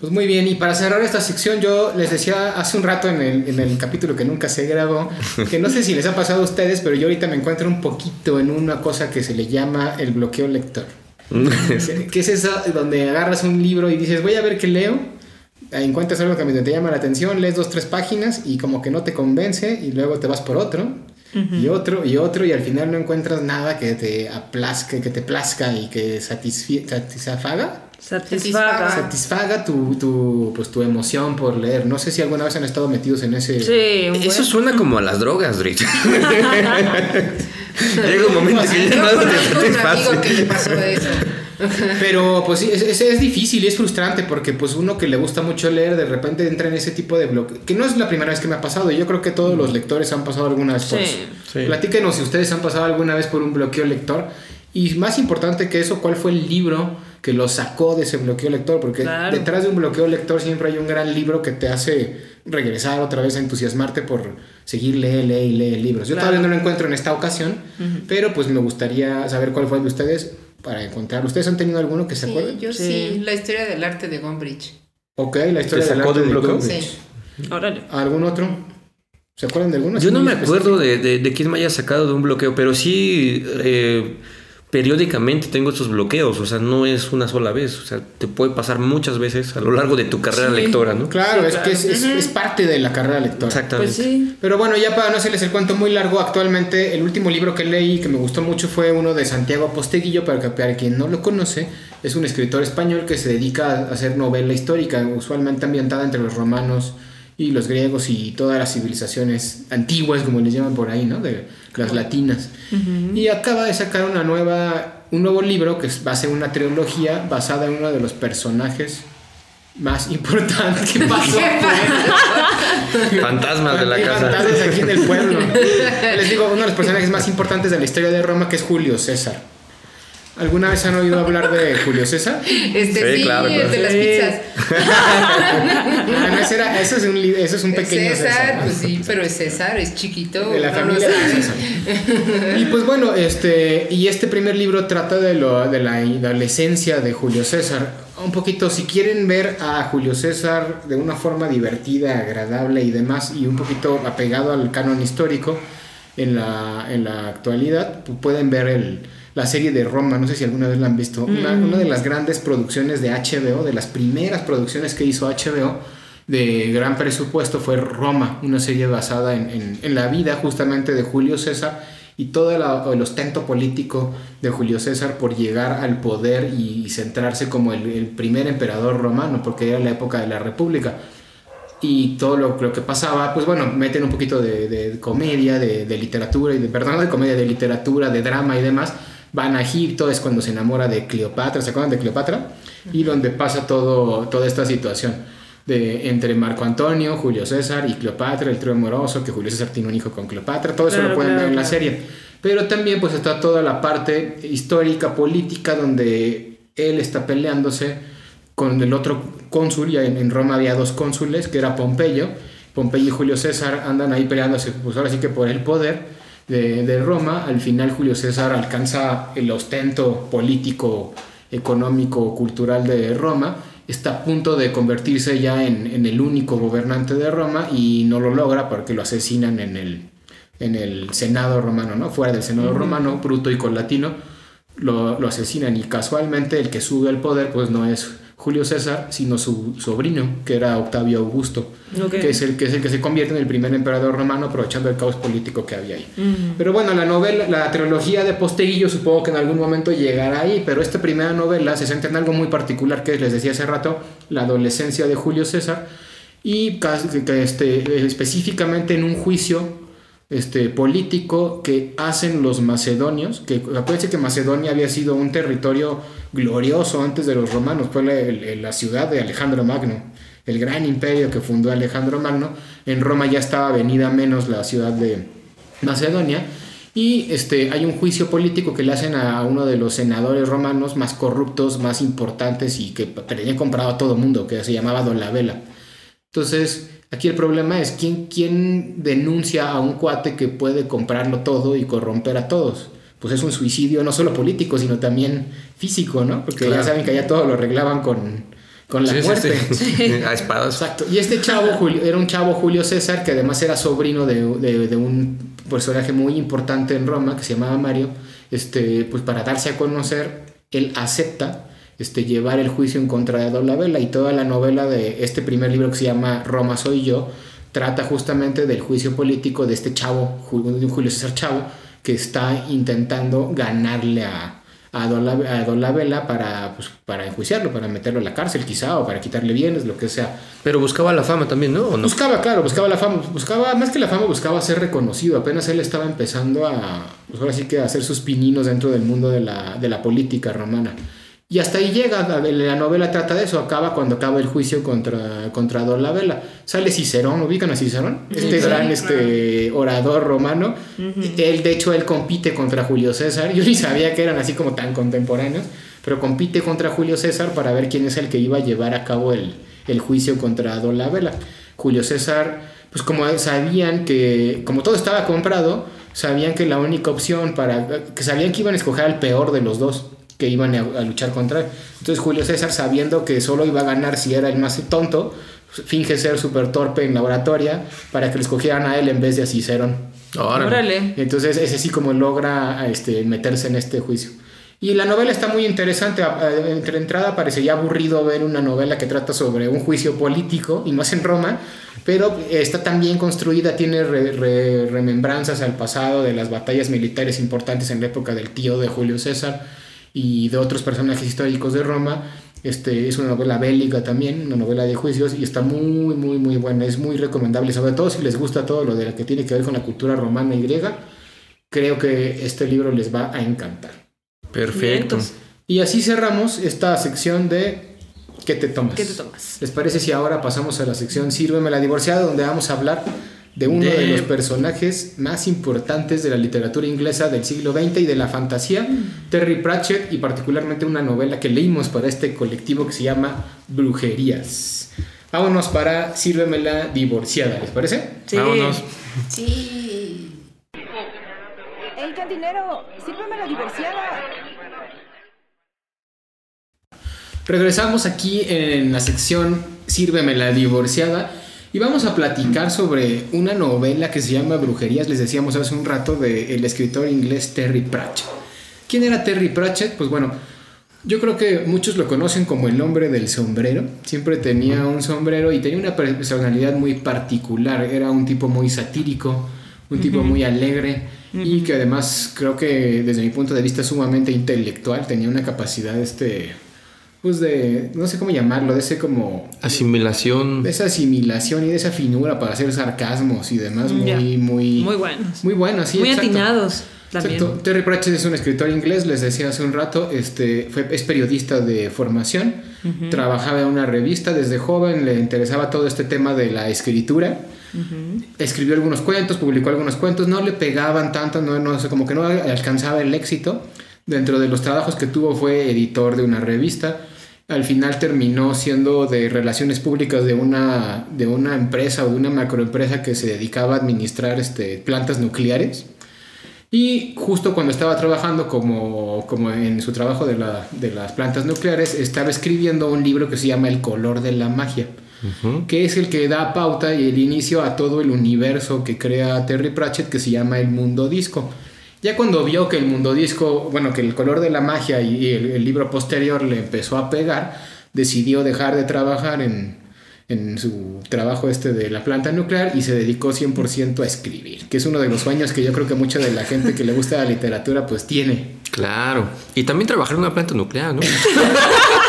B: Pues muy bien, y para cerrar esta sección, yo les decía hace un rato en el, en el capítulo que nunca se grabó, que no sé si les ha pasado a ustedes, pero yo ahorita me encuentro un poquito en una cosa que se le llama el bloqueo lector. que es eso donde agarras un libro y dices, voy a ver qué leo. Encuentras algo que te llama la atención, lees dos, tres páginas y como que no te convence y luego te vas por otro y otro y otro y al final no encuentras nada que te aplazca, que te plazca y que satisfi- satisfaga
C: Satisfaga.
B: satisfaga tu, tu, pues, tu emoción por leer. No sé si alguna vez han estado metidos en ese...
C: Sí,
D: Eso suena como a las drogas, Drit. Llega un momento que ya
A: Yo
D: nada te satisface.
A: que le pasó eso.
B: Pero pues sí, es, es, es difícil y es frustrante porque pues uno que le gusta mucho leer de repente entra en ese tipo de bloque. Que no es la primera vez que me ha pasado. Yo creo que todos los lectores han pasado alguna vez por
C: Sí.
B: eso.
D: Sí.
B: Platíquenos si ustedes han pasado alguna vez por un bloqueo lector. Y más importante que eso, ¿cuál fue el libro que lo sacó de ese bloqueo lector? Porque
C: Claro.
B: detrás de un bloqueo lector siempre hay un gran libro que te hace regresar otra vez a entusiasmarte por seguir lee, lee y lee libros. Yo
C: Claro.
B: todavía no lo encuentro en esta ocasión, pero pues me gustaría saber cuál fue el de ustedes para encontrar. ¿Ustedes han tenido alguno que se
A: Sí,
B: acuerden?
A: yo
C: Sí.
A: sí. La historia del arte de Gombrich.
B: Ok, la historia
D: ¿Te
B: del arte
D: de un
B: de
D: bloqueo?
B: Gombrich.
A: Sí.
C: Órale.
B: ¿Algún otro? ¿Se acuerdan de alguno?
D: Yo no me acuerdo de, de, de quién me haya sacado de un bloqueo, pero sí eh, periódicamente tengo estos bloqueos, o sea, no es una sola vez, o sea, te puede pasar muchas veces a lo largo de tu carrera
B: Sí,
D: lectora, ¿no?
B: Claro,
C: Sí,
B: es que es, es- es parte de la carrera lectora.
D: Exactamente.
C: Pues sí.
B: Pero bueno, ya para no hacerles el cuento muy largo, actualmente el último libro que leí que me gustó mucho fue uno de Santiago Posteguillo, para, que, para quien no lo conoce, es un escritor español que se dedica a hacer novela histórica, usualmente ambientada entre los romanos y los griegos y todas las civilizaciones antiguas, como les llaman por ahí, ¿no? De las latinas. Y acaba de sacar una nueva, un nuevo libro que va a ser una trilogía basada en uno de los personajes más importantes que pasó.
D: Fantasmas de la casa.
B: fantasmas aquí en el pueblo. Les digo, uno de los personajes más importantes de la historia de Roma, que es Julio César. ¿Alguna vez han oído hablar de Julio César?
A: Este
D: Sí,
A: sí,
D: claro,
A: el
D: claro.
A: de las pizzas.
B: Ah, no, ese, era- ese es un, li- ese es un pequeño
A: César, pues sí, pero es César, es chiquito.
B: de la
A: no
B: familia de. César. Y pues bueno, este, y este primer libro trata de, lo, de la adolescencia de Julio César. Un poquito, si quieren ver a Julio César de una forma divertida, agradable y demás, y un poquito apegado al canon histórico en la, en la actualidad, pu- pueden ver el, la serie de Roma, no sé si alguna vez la han visto, una, una de las grandes producciones de HBO, de las primeras producciones que hizo HBO de gran presupuesto fue Roma, una serie basada en, en- en la vida justamente de Julio César y todo la- el ostento político de Julio César por llegar al poder y centrarse como el, el primer emperador romano, porque era la época de la República y todo lo, lo que pasaba, pues bueno, meten un poquito de, de comedia, de, de literatura, y de, perdón, no de comedia, de literatura, de drama y demás. Van a Egipto, es cuando se enamora de Cleopatra, ¿se acuerdan de Cleopatra? Y donde pasa todo, toda esta situación de, entre Marco Antonio, Julio César y Cleopatra, el trío amoroso, que Julio César tiene un hijo con Cleopatra, todo eso
C: Claro,
B: lo pueden
C: claro,
B: ver en la serie. Pero también pues está toda la parte histórica, política, donde él está peleándose con el otro cónsul, ya en, en Roma había dos cónsules, que era Pompeyo. Pompeyo y Julio César andan ahí peleándose, pues ahora sí que por el poder de, de Roma. Al final Julio César alcanza el ostento político, económico, cultural de Roma. Está a punto de convertirse ya en, en el único gobernante de Roma y no lo logra porque lo asesinan en el, en el Senado romano, ¿no? Fuera del Senado romano, Bruto y Colatino, lo, lo asesinan y casualmente el que sube al poder pues no es Julio César, sino su sobrino, que era Octavio Augusto, que, es el, que es el que se convierte en el primer emperador romano aprovechando el caos político que había ahí. Pero bueno, la novela, la trilogía de Posteguillo supongo que en algún momento llegará ahí, pero esta primera novela se centra en algo muy particular que les decía hace rato, la adolescencia de Julio César y este, específicamente en un juicio este, político que hacen los macedonios, que acuérdense que Macedonia había sido un territorio glorioso antes de los romanos, fue la, ciudad de Alejandro Magno, el gran imperio que fundó Alejandro Magno, en Roma ya estaba venida menos la ciudad de Macedonia, Y este, hay un juicio político que le hacen a uno de los senadores romanos más corruptos, más importantes y que tenía comprado a todo mundo, que se llamaba Dolabella. Entonces, aquí el problema es quién, quién denuncia a un cuate que puede comprarlo todo y corromper a todos. Pues es un suicidio no solo político, sino también físico, ¿no? Porque ya saben que allá todo lo arreglaban con, con la
D: Sí, sí,
B: muerte.
D: sí. A espadas.
B: Exacto. Y este chavo Julio, era un chavo Julio César que además era sobrino de, de- de un personaje muy importante en Roma que se llamaba Mario. Este, pues para darse a conocer, él acepta este, llevar el juicio en contra de Dolabella y toda la novela de este primer libro que se llama Roma soy yo trata justamente del juicio político de este chavo, de un Julio César Chavo, que está intentando ganarle a, a, Dola- a Dolabella para, pues, para enjuiciarlo, para meterlo a la cárcel quizá, o para quitarle bienes, lo que sea.
D: Pero buscaba la fama también, ¿no?
B: Buscaba, claro, buscaba la fama, buscaba, más que la fama, buscaba ser reconocido. Apenas él estaba empezando a, pues ahora sí que a hacer sus pininos dentro del mundo de la, de la política romana. Y hasta ahí llega, la, la novela trata de eso, acaba cuando acaba el juicio contra, contra Dolabella. Sale Cicerón, ¿ubican a Cicerón? Este gran este, orador romano. Él, de hecho, él compite contra Julio César. Yo ni sabía que eran así como tan contemporáneos, pero compite contra Julio César para ver quién es el que iba a llevar a cabo el, el juicio contra Dolabella. Julio César, pues como sabían que, como todo estaba comprado, sabían que la única opción para, que sabían que iban a escoger al peor de los dos que iban a, a luchar contra él. Entonces Julio César, sabiendo que solo iba a ganar si era el más tonto, finge ser súper torpe en la oratoria para que lo escogieran a él en vez de a Cicerón.
D: Órale.
B: Entonces ese sí como logra este, meterse en este juicio. Y la novela está muy interesante. Entre entrada parecería aburrido ver una novela que trata sobre un juicio político y más en Roma, pero está tan bien construida, tiene re- re- remembranzas al pasado de las batallas militares importantes en la época del tío de Julio César y de otros personajes históricos de Roma. Este, es una novela bélica también, una novela de juicios y está muy, muy, muy buena. Es muy recomendable, sobre todo si les gusta todo lo de lo que tiene que ver con la cultura romana y griega. Creo que este libro les va a encantar.
D: Perfecto.
B: Y así cerramos esta sección de ¿Qué te tomas?
C: ¿Qué te tomas?
B: ¿Les parece si ahora pasamos a la sección Sírveme la divorciada, donde vamos a hablar de uno de,
D: De-
B: los personajes más importantes de la literatura inglesa del siglo XX y de la fantasía, Terry Pratchett, y particularmente una novela que leímos para este colectivo que se llama Brujerías. Vámonos para Sírveme la divorciada, ¿les parece?
C: Sí.
D: Vámonos.
A: Sí. ¡Ey, cantinero! ¡Sírveme la divorciada!
B: Regresamos aquí en la sección Sírveme la divorciada y vamos a platicar sobre una novela que se llama Brujerías, les decíamos hace un rato, del escritor inglés Terry Pratchett. ¿Quién era Terry Pratchett? Pues bueno, yo creo que muchos lo conocen como el hombre del sombrero. Siempre tenía un sombrero y tenía una personalidad muy particular. Era un tipo muy satírico, un tipo muy alegre y que además creo que desde mi punto de vista sumamente intelectual. Tenía una capacidad, este, pues de, no sé cómo llamarlo, de ese como
D: Asimilación.
B: de esa asimilación y de esa finura para hacer sarcasmos y demás muy,
C: Ya.
B: muy,
C: Muy buenos.
B: muy bueno, sí,
C: Muy
B: exacto.
C: atinados también.
B: Exacto. Terry Pratchett es un escritor inglés, les decía hace un rato, este, fue, es periodista de formación, trabajaba en una revista desde joven, le interesaba todo este tema de la escritura, escribió algunos cuentos, publicó algunos cuentos, no le pegaban tanto, no, no sé, como que no alcanzaba el éxito. Dentro de los trabajos que tuvo fue editor de una revista. Al final terminó siendo de relaciones públicas de una, de una empresa o de una macroempresa que se dedicaba a administrar este, plantas nucleares. Y justo cuando estaba trabajando como, como en su trabajo de, la- de las plantas nucleares, estaba escribiendo un libro que se llama El color de la magia, que es el que da pauta y el inicio a todo el universo que crea Terry Pratchett que se llama el mundo disco. Ya cuando vio que el mundo disco, bueno, que el color de la magia y el libro posterior le empezó a pegar, decidió dejar de trabajar en, en su trabajo este de la planta nuclear y se dedicó 100% a escribir, que es uno de los sueños que yo creo que mucha de la gente que le gusta la literatura pues tiene.
D: Claro. Y también trabajar en una planta nuclear, ¿no?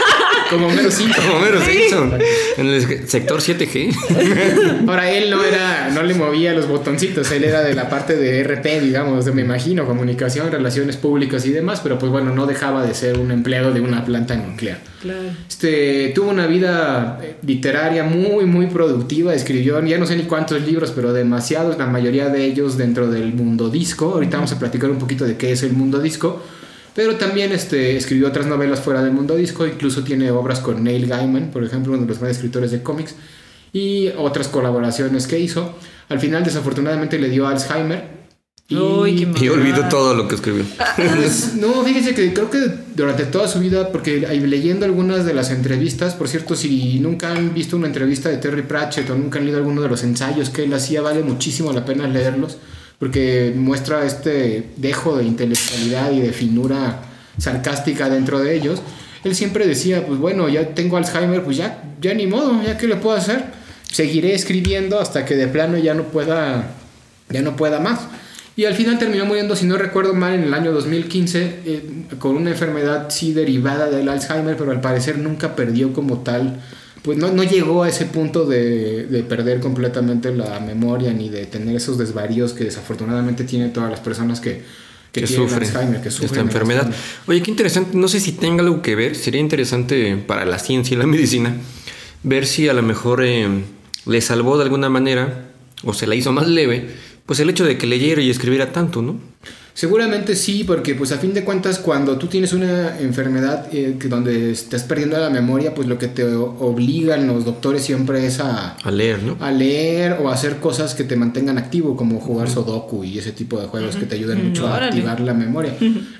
B: Como Homero Simpson.
D: Como Homero Simpson. En el sector 7G.
B: Ahora él no era, no le movía los botoncitos, él era de la parte de RP, digamos, de, me imagino, comunicación, relaciones públicas y demás, pero pues bueno, no dejaba de ser un empleado de una planta nuclear.
C: Claro.
B: Este, tuvo una vida eh, literaria muy, muy productiva. Escribió, ya no sé ni cuántos libros, pero demasiados, la mayoría de ellos dentro del mundo disco. Ahorita vamos a platicar un poquito de qué es el mundo disco. Pero también este, escribió otras novelas fuera del mundo disco. Incluso tiene obras con Neil Gaiman, por ejemplo, uno de los grandes escritores de cómics. Y otras colaboraciones que hizo. Al final, desafortunadamente, le dio Alzheimer. Y,
C: Uy, qué mal.
D: Y olvidó todo lo que escribió.
B: pues, no, fíjense que creo que durante toda su vida, porque leyendo algunas de las entrevistas, por cierto, si nunca han visto una entrevista de Terry Pratchett o nunca han leído alguno de los ensayos que él hacía, vale muchísimo la pena leerlos, porque muestra este dejo de intelectualidad y de finura sarcástica dentro de ellos. Él siempre decía, pues bueno, ya tengo Alzheimer, pues ya, ya ni modo, ya qué le puedo hacer. Seguiré escribiendo hasta que de plano ya no pueda, ya no pueda más. Y al final terminó muriendo, si no recuerdo mal, en el año 2015 eh, con una enfermedad sí derivada del Alzheimer, pero al parecer nunca perdió como tal, pues no, no llegó a ese punto de, de perder completamente la memoria ni de tener esos desvaríos que desafortunadamente tienen todas las personas que, que,
D: que
B: tienen
D: sufren
B: Alzheimer, que sufren
D: esta enfermedad.
B: Alzheimer.
D: Oye, qué interesante. No sé si tenga algo que ver. Sería interesante para la ciencia y la medicina ver si a lo mejor eh, le salvó de alguna manera o se la hizo más leve, pues el hecho de que leyera y escribiera tanto, ¿no?
B: Seguramente sí, porque pues a fin de cuentas cuando tú tienes una enfermedad eh, que donde estás perdiendo la memoria, pues lo que te obligan los doctores siempre es a,
D: A leer, ¿no?
B: a leer o a hacer cosas que te mantengan activo, como jugar Sudoku y ese tipo de juegos que te ayudan mucho a
C: Órale.
B: activar la memoria.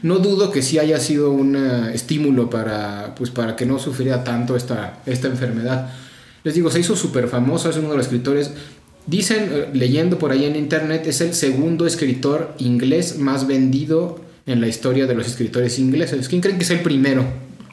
B: No dudo que sí haya sido un eh, estímulo para, pues, para que no sufriera tanto esta, esta enfermedad. Les digo, se hizo súper famoso, es uno de los escritores. Dicen, eh, leyendo por ahí en internet, es el segundo escritor inglés más vendido en la historia de los escritores ingleses. ¿Quién creen que es el primero?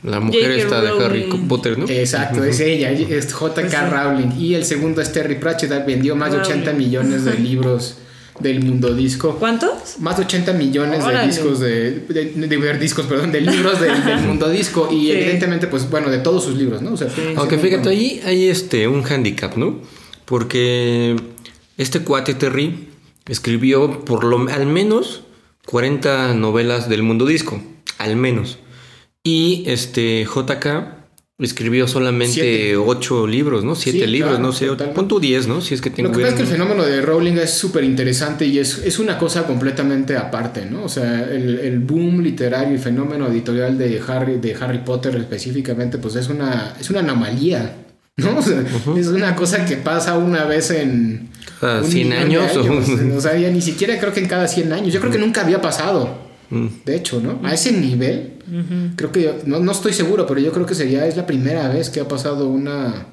D: La mujer
C: J.K.
D: esta de Harry. Potter, ¿no?
B: Exacto, es ella, es J.K. Rowling. Y el segundo es Terry Pratchett, vendió más de 80
C: Rowling.
B: millones de libros del mundo disco.
C: ¿Cuántos?
B: Más de 80 millones de
C: Órale.
B: discos de, de, de- de discos, perdón, de libros del, del mundo disco y
C: Sí.
B: evidentemente pues bueno, de todos sus libros, ¿no? O sea,
D: Aunque
B: sí,
D: fíjate,
B: bueno.
D: ahí hay este, un handicap, ¿no? Porque este cuate Terry escribió por lo al menos 40 novelas del mundo disco, al menos. Y este JK escribió solamente
B: Siete.
D: 8 libros, ¿no? 7
B: Sí,
D: libros,
B: claro,
D: no sé, pon tu 10, ¿no? Si es que
B: Lo que pasa es que el fenómeno de Rowling es súper interesante y es, es una cosa completamente aparte, ¿no? O sea, el, el boom literario y fenómeno editorial de Harry, de Harry Potter específicamente, pues es una, es una anomalía, ¿no? O sea, Es una cosa que pasa una vez en...
D: Cada
B: un
D: 100
B: millón de
D: años, o-
B: sea, ya ni siquiera creo que en cada 100 años. Yo creo que nunca había pasado. De hecho, ¿no? A ese nivel, creo que, no, no estoy seguro, pero yo creo que sería, es la primera vez que ha pasado una...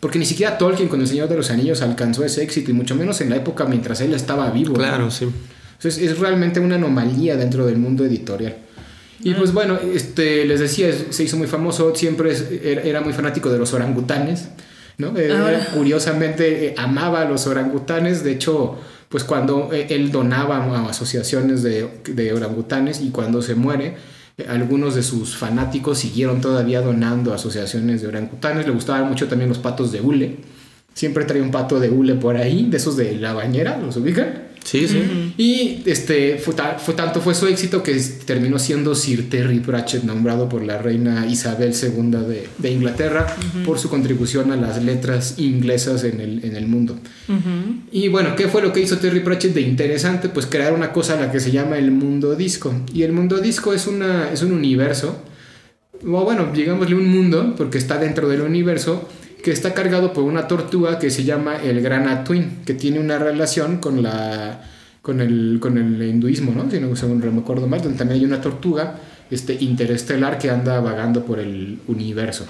B: Porque ni siquiera Tolkien con El Señor de los Anillos alcanzó ese éxito, y mucho menos en la época mientras él estaba vivo. ¿no?
D: Claro, sí.
B: Entonces es realmente una anomalía dentro del mundo editorial. Y pues bueno, este, les decía, se hizo muy famoso, siempre es- era, muy fanático de los orangutanes, ¿no? Eh, curiosamente eh, amaba a los orangutanes, de hecho, pues cuando eh, él donaba a asociaciones de, de orangutanes y cuando se muere, algunos de sus fanáticos siguieron todavía donando a asociaciones de orangutanes, le gustaban mucho también los patos de hule, siempre traía un pato de hule por ahí, de esos de la bañera, ¿los ubican?
D: Sí, sí.
B: Y este, fue, ta- fue tanto fue su éxito que terminó siendo Sir Terry Pratchett nombrado por la reina Isabel II de, de Inglaterra por su contribución a las letras inglesas en el, en el mundo. Y bueno, ¿qué fue lo que hizo Terry Pratchett de interesante? Pues crear una cosa a la que se llama el mundo disco. Y el mundo disco es, una, es un universo, o bueno, digámosle un mundo, porque está dentro del universo, que está cargado por una tortuga que se llama el Gran Atwin, que tiene una relación con la con el, con el hinduismo, ¿no? Si no según me acuerdo mal, donde también hay una tortuga este, interestelar que anda vagando por el universo.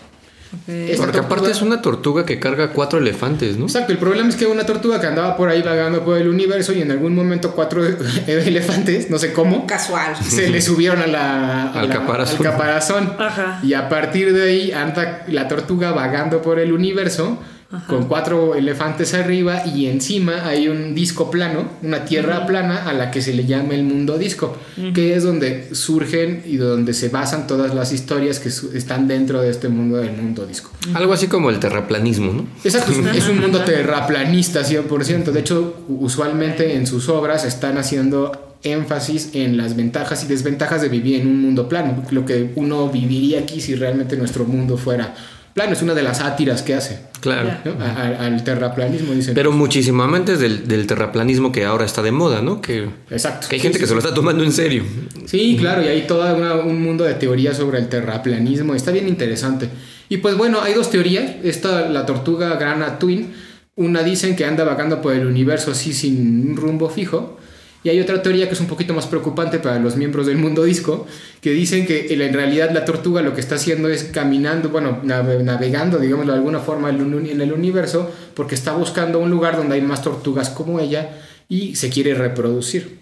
D: Porque aparte
B: tortuga-
D: es una tortuga que carga cuatro elefantes, ¿no?
B: Exacto, el problema es que una tortuga que andaba por ahí vagando por el universo y en algún momento cuatro elefantes, no sé cómo,
A: Casual.
B: se le subieron a la, a
D: Al
B: la-
D: caparazón.
B: al caparazón.
C: Ajá.
B: Y a partir de ahí anda la tortuga vagando por el universo con cuatro elefantes arriba y encima hay un disco plano, una tierra plana a la que se le llama el mundo disco, que es donde surgen y donde se basan todas las historias que están dentro de este mundo del mundo disco.
D: Algo así como el terraplanismo, ¿no?
B: Exacto, es un- es un mundo terraplanista 100%. De hecho, usualmente en sus obras están haciendo énfasis en las ventajas y desventajas de vivir en un mundo plano, lo que uno viviría aquí si realmente nuestro mundo fuera plano. Es una de las sátiras que hace
D: Claro.
B: ¿no? A- a- al terraplanismo, dicen.
D: Pero muchísimo antes del, del terraplanismo que ahora está de moda, ¿no? Que,
B: Exacto.
D: que hay gente
B: Sí,
D: que se lo está tomando en serio.
B: Sí, claro, y hay todo un mundo de teorías sobre el terraplanismo. Está bien interesante. Y pues bueno, hay dos teorías. Esta, la tortuga grana twin. Una dicen que anda vagando por el universo así sin un rumbo fijo. Y hay otra teoría que es un poquito más preocupante para los miembros del mundo disco, que dicen que en realidad la tortuga lo que está haciendo es caminando, bueno, nave- navegando, digámoslo de alguna forma, en el universo, porque está buscando un lugar donde hay más tortugas como ella y se quiere reproducir.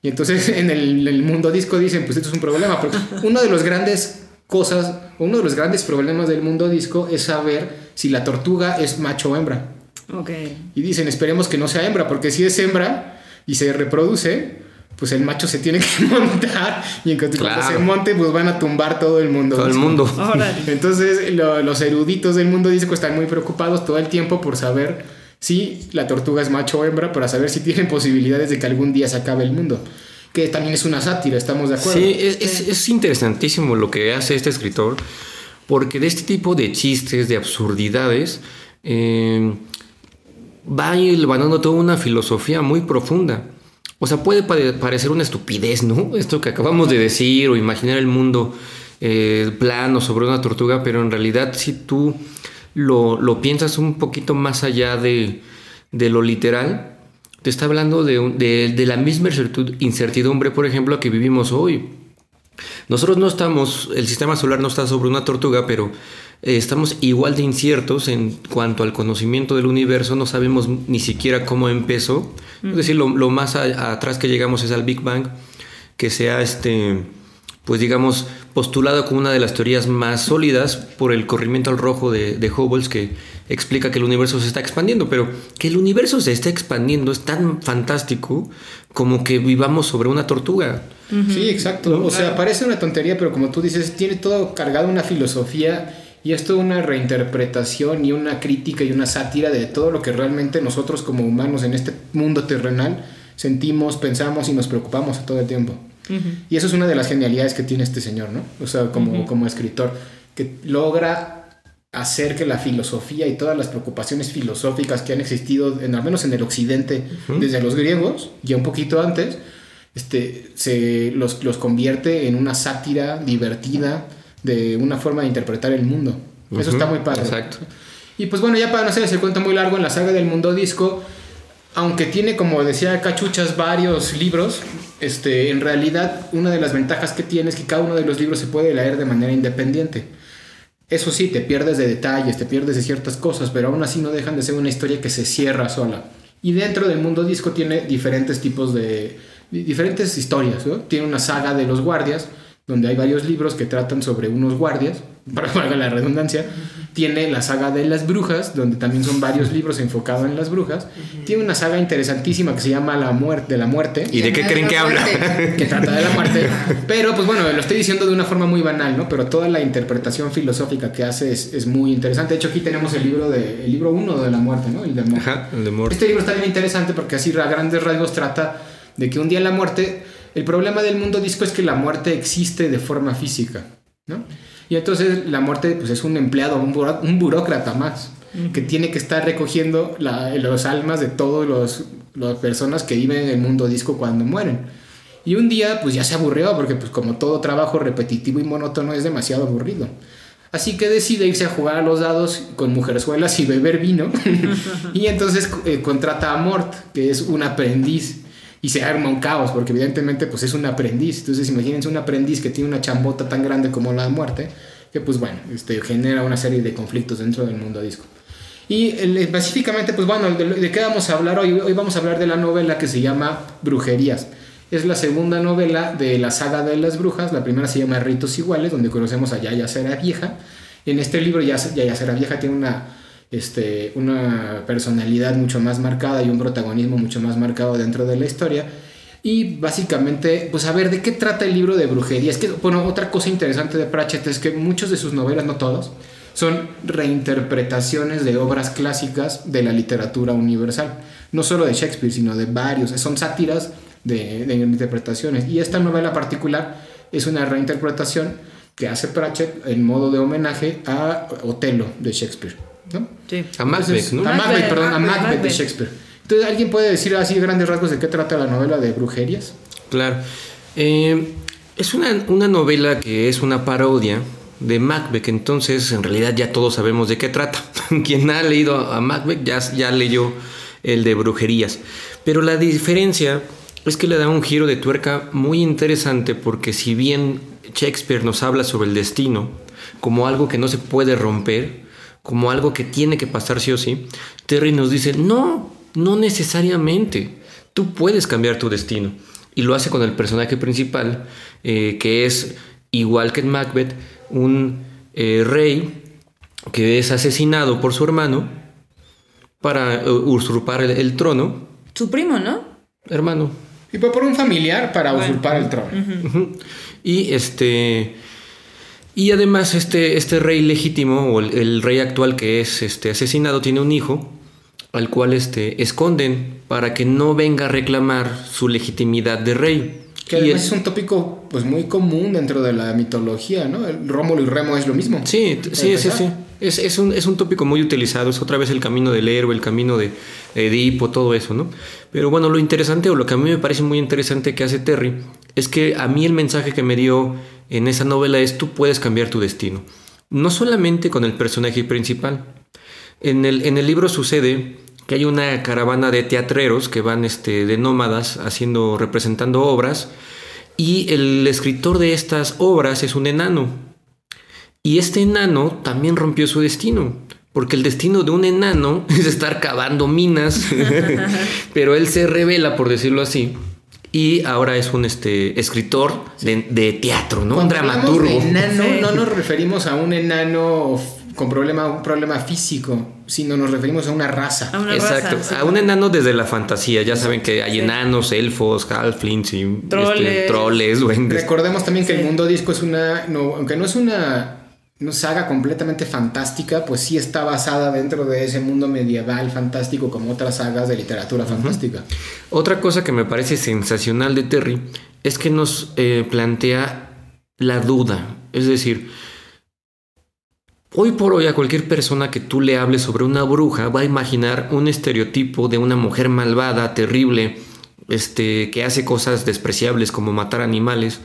B: Y entonces en el, el mundo disco dicen, pues esto es un problema, porque uno de los grandes cosas, uno de los grandes problemas del mundo disco es saber si la tortuga es macho o hembra.
C: Ok.
B: Y dicen, esperemos que no sea hembra, porque si es hembra y se reproduce, pues el macho se tiene que montar y en cuanto
D: Claro.
B: se monte, pues van a tumbar todo el mundo.
D: Todo el mundo.
B: Entonces lo- los eruditos del mundo disco están muy preocupados todo el tiempo por saber si la tortuga es macho o hembra, para saber si tienen posibilidades de que algún día se acabe el mundo. Que también es una sátira, estamos de acuerdo.
D: Sí, es, es- es interesantísimo lo que hace este escritor, porque de este tipo de chistes, de absurdidades, eh, va hilvanando toda una filosofía muy profunda. O sea, puede pare- parecer una estupidez, ¿no? Esto que acabamos de decir, o imaginar el mundo eh, plano sobre una tortuga, pero en realidad si tú lo, lo piensas un poquito más allá de, de lo literal, te está hablando de, de- de la misma incertidumbre, por ejemplo, que vivimos hoy. Nosotros no estamos, el sistema solar no está sobre una tortuga, pero estamos igual de inciertos en cuanto al conocimiento del universo, no sabemos ni siquiera cómo empezó. Es decir, lo, lo más a- atrás que llegamos es al Big Bang, que sea este, pues digamos, postulado como una de las teorías más sólidas por el corrimiento al rojo de, de Hubble, que explica que el universo se está expandiendo, pero que el universo se está expandiendo es tan fantástico como que vivamos sobre una tortuga.
B: Sí, exacto. O sea, parece una tontería, pero como tú dices, tiene todo cargado una filosofía y es toda una reinterpretación y una crítica y una sátira de todo lo que realmente nosotros como humanos en este mundo terrenal sentimos, pensamos y nos preocupamos todo el tiempo. Y eso es una de las genialidades que tiene este señor, ¿no? O sea, como, como escritor, que logra hacer que la filosofía y todas las preocupaciones filosóficas que han existido, en, al menos en el occidente, desde los griegos, ya un poquito antes, este, se los, los convierte en una sátira divertida de una forma de interpretar el mundo. Eso
D: Ujú,
B: está muy padre.
D: exacto.
B: Y pues bueno, ya para no hacer ese cuento muy largo, en la saga del mundo disco, aunque tiene, como decía Cachuchas, varios libros, este, en realidad una de las ventajas que tiene es que cada uno de los libros se puede leer de manera independiente. Eso sí, te pierdes de detalles, te pierdes de ciertas cosas, pero aún así no dejan de ser una historia que se cierra sola. Y dentro del mundo disco tiene diferentes tipos de... di- diferentes historias, ¿no? Tiene una saga de los guardias, donde hay varios libros que tratan sobre unos guardias, para valga la redundancia. Tiene la saga de las brujas, donde también son varios libros enfocados en las brujas. Tiene una saga interesantísima que se llama La muerte de la muerte
D: ¿Y de qué creen que habla?
B: que trata de la muerte. Pero, pues bueno, lo estoy diciendo de una forma muy banal, ¿no? Pero toda la interpretación filosófica que hace es, es muy interesante. De hecho, aquí tenemos el libro de el libro 1 de la muerte, ¿no? El de Mo-
D: Ajá, el de Mort.
B: Este libro está bien interesante porque así a grandes rasgos trata de que un día la muerte, el problema del mundo disco es que la muerte existe de forma física, ¿no? Y entonces la muerte pues es un empleado, un, buró- un burócrata más, que tiene que estar recogiendo la- los almas de todas las personas que viven en el mundo disco cuando mueren. Y un día pues ya se aburrió porque pues como todo trabajo repetitivo y monótono es demasiado aburrido. Así que decide irse a jugar a los dados con mujerzuelas y beber vino. y entonces eh, contrata a Mort, que es un aprendiz. Y se arma un caos, porque evidentemente pues es un aprendiz. Entonces imagínense un aprendiz que tiene una chambota tan grande como la muerte, que pues bueno, este, genera una serie de conflictos dentro del mundo disco. Y el- específicamente, pues bueno, ¿de, qué vamos a hablar hoy? Hoy vamos a hablar de la novela que se llama Brujerías. Es la segunda novela de la saga de las brujas. La primera se llama Ritos Iguales, donde conocemos a Yaya Será Vieja. En este libro, Yaya Será Vieja tiene una este, una personalidad mucho más marcada y un protagonismo mucho más marcado dentro de la historia. Y básicamente, pues a ver, ¿de qué trata el libro de brujería? Es que, bueno, otra cosa interesante de Pratchett es que muchos de sus novelas, no todos, son reinterpretaciones de obras clásicas de la literatura universal. No solo de Shakespeare, sino de varios. Son sátiras de, de interpretaciones. Y esta novela particular es una reinterpretación que hace Pratchett en modo de homenaje a Otelo de Shakespeare. ¿No?
C: Sí.
D: A Macbeth, ¿no?
B: A Macbeth,
C: Macbeth,
B: perdón, a
C: Macbeth,
B: Macbeth de. Shakespeare. Entonces, ¿alguien puede decir así grandes rasgos de qué trata la novela de brujerías?
D: Claro. Eh, es una, una novela que es una parodia de Macbeth, entonces en realidad ya todos sabemos de qué trata. Quien ha leído a Macbeth ya, ya leyó el de brujerías. Pero la diferencia es que le da un giro de tuerca muy interesante porque si bien Shakespeare nos habla sobre el destino como algo que no se puede romper, como algo que tiene que pasar sí o sí, Terry nos dice, no, no necesariamente, tú puedes cambiar tu destino. Y lo hace con el personaje principal, eh, que es igual que en Macbeth, un eh, rey que es asesinado por su hermano para eh, usurpar el, el trono.
C: Su primo, ¿no?
D: Hermano.
B: Y por un familiar para usurpar el trono.
D: Y este. Y además, este, este rey legítimo, o el, el rey actual que es este, asesinado, tiene un hijo al cual este, esconden para que no venga a reclamar su legitimidad de rey.
B: Que además
D: es-
B: un tópico pues muy común dentro de la mitología, ¿no? El Rómulo y Remo es lo mismo.
D: Sí, sí, sí, sí. Es, es un, es un tópico muy utilizado, es otra vez el camino del héroe, el camino de de Edipo, todo eso, ¿no? Pero bueno, lo interesante o lo que a mí me parece muy interesante que hace Terry es que a mí el mensaje que me dio en esa novela es tú puedes cambiar tu destino. No solamente con el personaje principal. En el, en el libro sucede que hay una caravana de teatreros que van este, de nómadas haciendo, representando obras y el escritor de estas obras es un enano. Y este enano también rompió su destino. Porque el destino de un enano es estar cavando minas. Pero él se revela, por decirlo así. Y ahora es un este, escritor de, de teatro, ¿no? Un
B: Cuando
D: dramaturgo.
B: de enano,
C: Sí.
B: no nos referimos a un enano con problema, un problema físico, sino nos referimos a una raza.
C: A una
D: Exacto,
C: raza, sí.
D: a un enano desde la fantasía. Ya saben que hay enanos, elfos, halflings y este,
C: Troles.
D: troles, duendes.
B: Recordemos también que
C: Sí.
B: el mundo disco es una, no, aunque no es una, una saga completamente fantástica, pues sí está basada dentro de ese mundo medieval fantástico como otras sagas de literatura fantástica.
D: Otra cosa que me parece sensacional de Terry es que nos eh, plantea la duda. Es decir, hoy por hoy a cualquier persona que tú le hables sobre una bruja va a imaginar un estereotipo de una mujer malvada, terrible, este, que hace cosas despreciables como matar animales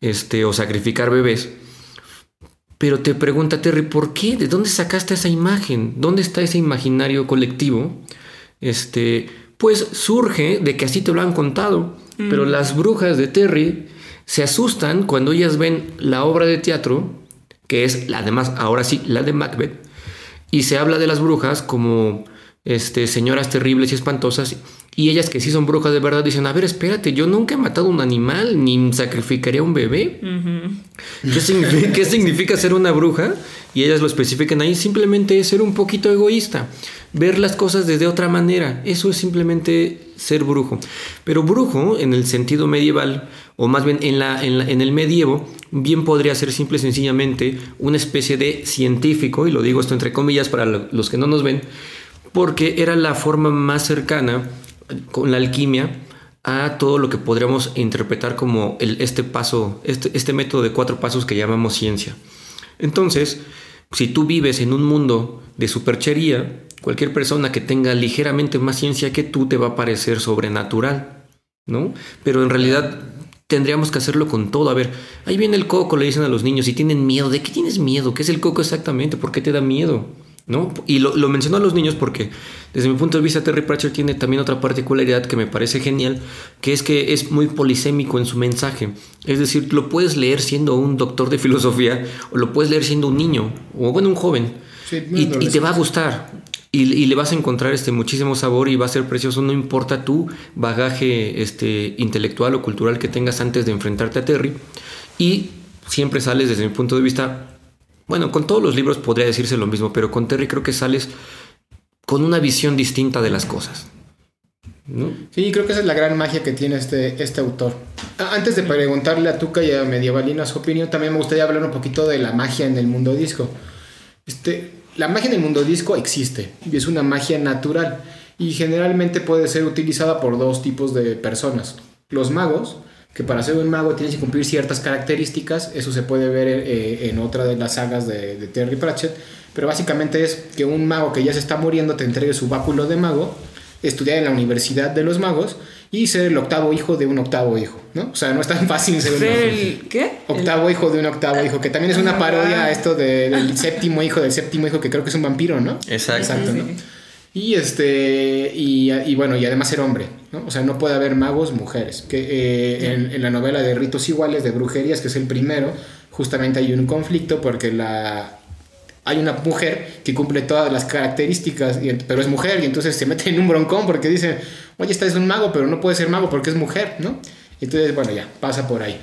D: este, o sacrificar bebés. Pero te pregunta Terry, ¿por qué? ¿De dónde sacaste esa imagen? ¿Dónde está ese imaginario colectivo? Este, pues surge de que así te lo han contado. Pero las brujas de Terry se asustan cuando ellas ven la obra de teatro, que es la además ahora sí la de Macbeth, y se habla de las brujas como este, señoras terribles y espantosas. Y ellas que sí son brujas de verdad dicen, a ver, espérate, yo nunca he matado un animal ni sacrificaría un bebé. ¿Qué, significa, qué significa ser una bruja? Y ellas lo especifican ahí, simplemente es ser un poquito egoísta, ver las cosas desde otra manera, eso es simplemente ser brujo. Pero brujo en el sentido medieval, o más bien en, la, en, la- en el medievo, bien podría ser simple y sencillamente una especie de científico, y lo digo esto entre comillas para lo- los que no nos ven, porque era la forma más cercana con la alquimia a todo lo que podríamos interpretar como este paso, este, este método de cuatro pasos que llamamos ciencia. Entonces, si tú vives en un mundo de superchería, cualquier persona que tenga ligeramente más ciencia que tú te va a parecer sobrenatural, ¿no? Pero en realidad tendríamos que hacerlo con todo. A ver, ahí viene el coco, le dicen a los niños, y tienen miedo. ¿De qué tienes miedo? ¿Qué es el coco exactamente? ¿Por qué te da miedo? ¿No? Y lo, lo menciono a los niños porque desde mi punto de vista Terry Pratchett tiene también otra particularidad que me parece genial, que es que es muy polisémico en su mensaje. Es decir, lo puedes leer siendo un doctor de filosofía o lo puedes leer siendo un niño o bueno, un joven.
B: Sí,
D: y, y te va a gustar. Y, y le vas a encontrar este muchísimo sabor y va a ser precioso, no importa tu bagaje este, intelectual o cultural que tengas antes de enfrentarte a Terry. Y siempre sales desde mi punto de vista bueno, con todos los libros podría decirse lo mismo, pero con Terry creo que sales con una visión distinta de las cosas. ¿no?
B: Sí, creo que esa es la gran magia que tiene este, este autor. Antes de preguntarle a Tuca y a Medievalina su opinión, también me gustaría hablar un poquito de la magia en el mundo disco. Este, la magia en el mundo disco existe y es una magia natural y generalmente puede ser utilizada por dos tipos de personas. Los magos, que para ser un mago tienes que cumplir ciertas características, eso se puede ver eh, en otra de las sagas de, de Terry Pratchett, pero básicamente es que un mago que ya se está muriendo te entregue su báculo de mago, estudiar en la Universidad de los Magos y ser el octavo hijo de un octavo hijo, ¿no? O sea, no es tan fácil ser un
C: Ser el- ¿Qué?
B: octavo hijo de un octavo hijo, que también es una parodia a esto de- del séptimo hijo del séptimo hijo, que creo que es un vampiro, ¿no?
D: Exacto.
B: Exacto, ¿no? Y este, y, y bueno, y además ser hombre, ¿no? O sea, no puede haber magos mujeres. Que eh, en, en la novela de Ritos Iguales de Brujerías, que es el primero, justamente hay un conflicto porque la hay una mujer que cumple todas las características, y pero es mujer, y entonces se mete en un broncón porque dice, oye, esta es un mago, pero no puede ser mago porque es mujer, ¿no? Entonces, bueno, ya, pasa por ahí.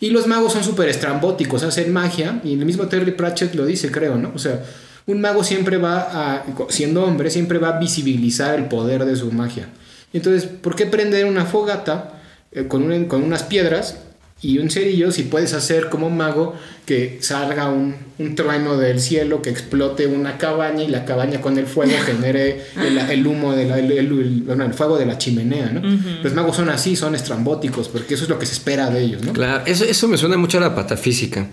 B: Y los magos son súper estrambóticos, hacen magia, y el mismo Terry Pratchett lo dice, creo, ¿no? O sea, un mago siempre va a, siendo hombre, siempre va a visibilizar el poder de su magia. Entonces, ¿por qué prender una fogata eh, con, con unas piedras y un cerillo si puedes hacer como mago que salga un, un trueno del cielo, que explote una cabaña y la cabaña con el fuego genere el, el humo, de la- el, el- el- bueno, el fuego de la chimenea, ¿no? Los magos son así, son estrambóticos, porque eso es lo que se espera de ellos, ¿no?
D: Claro, eso, eso me suena mucho a la patafísica.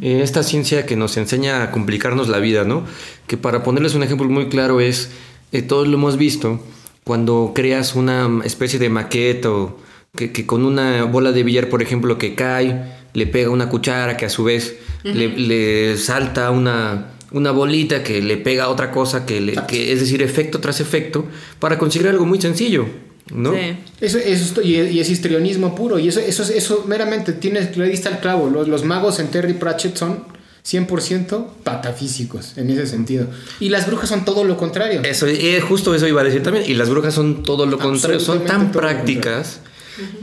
D: Eh, esta ciencia que nos enseña a complicarnos la vida, ¿no? Que para ponerles un ejemplo muy claro es, eh, todos lo hemos visto, cuando creas una especie de maqueta o que, que con una bola de billar, por ejemplo, que cae, le pega una cuchara que a su vez le, le salta una, una bolita que le pega a otra cosa, que, le- que es decir, efecto tras efecto, para conseguir algo muy sencillo, ¿no?
C: Sí.
B: Eso, eso, y, y es histrionismo puro. Y eso, eso, eso meramente tienes, le diste al clavo. Los, los magos en Terry Pratchett son 100% patafísicos en ese sentido. Y las brujas son todo lo contrario.
D: Eso, eh, justo eso iba a decir también. Y las brujas son todo lo contrario, son tan
B: todo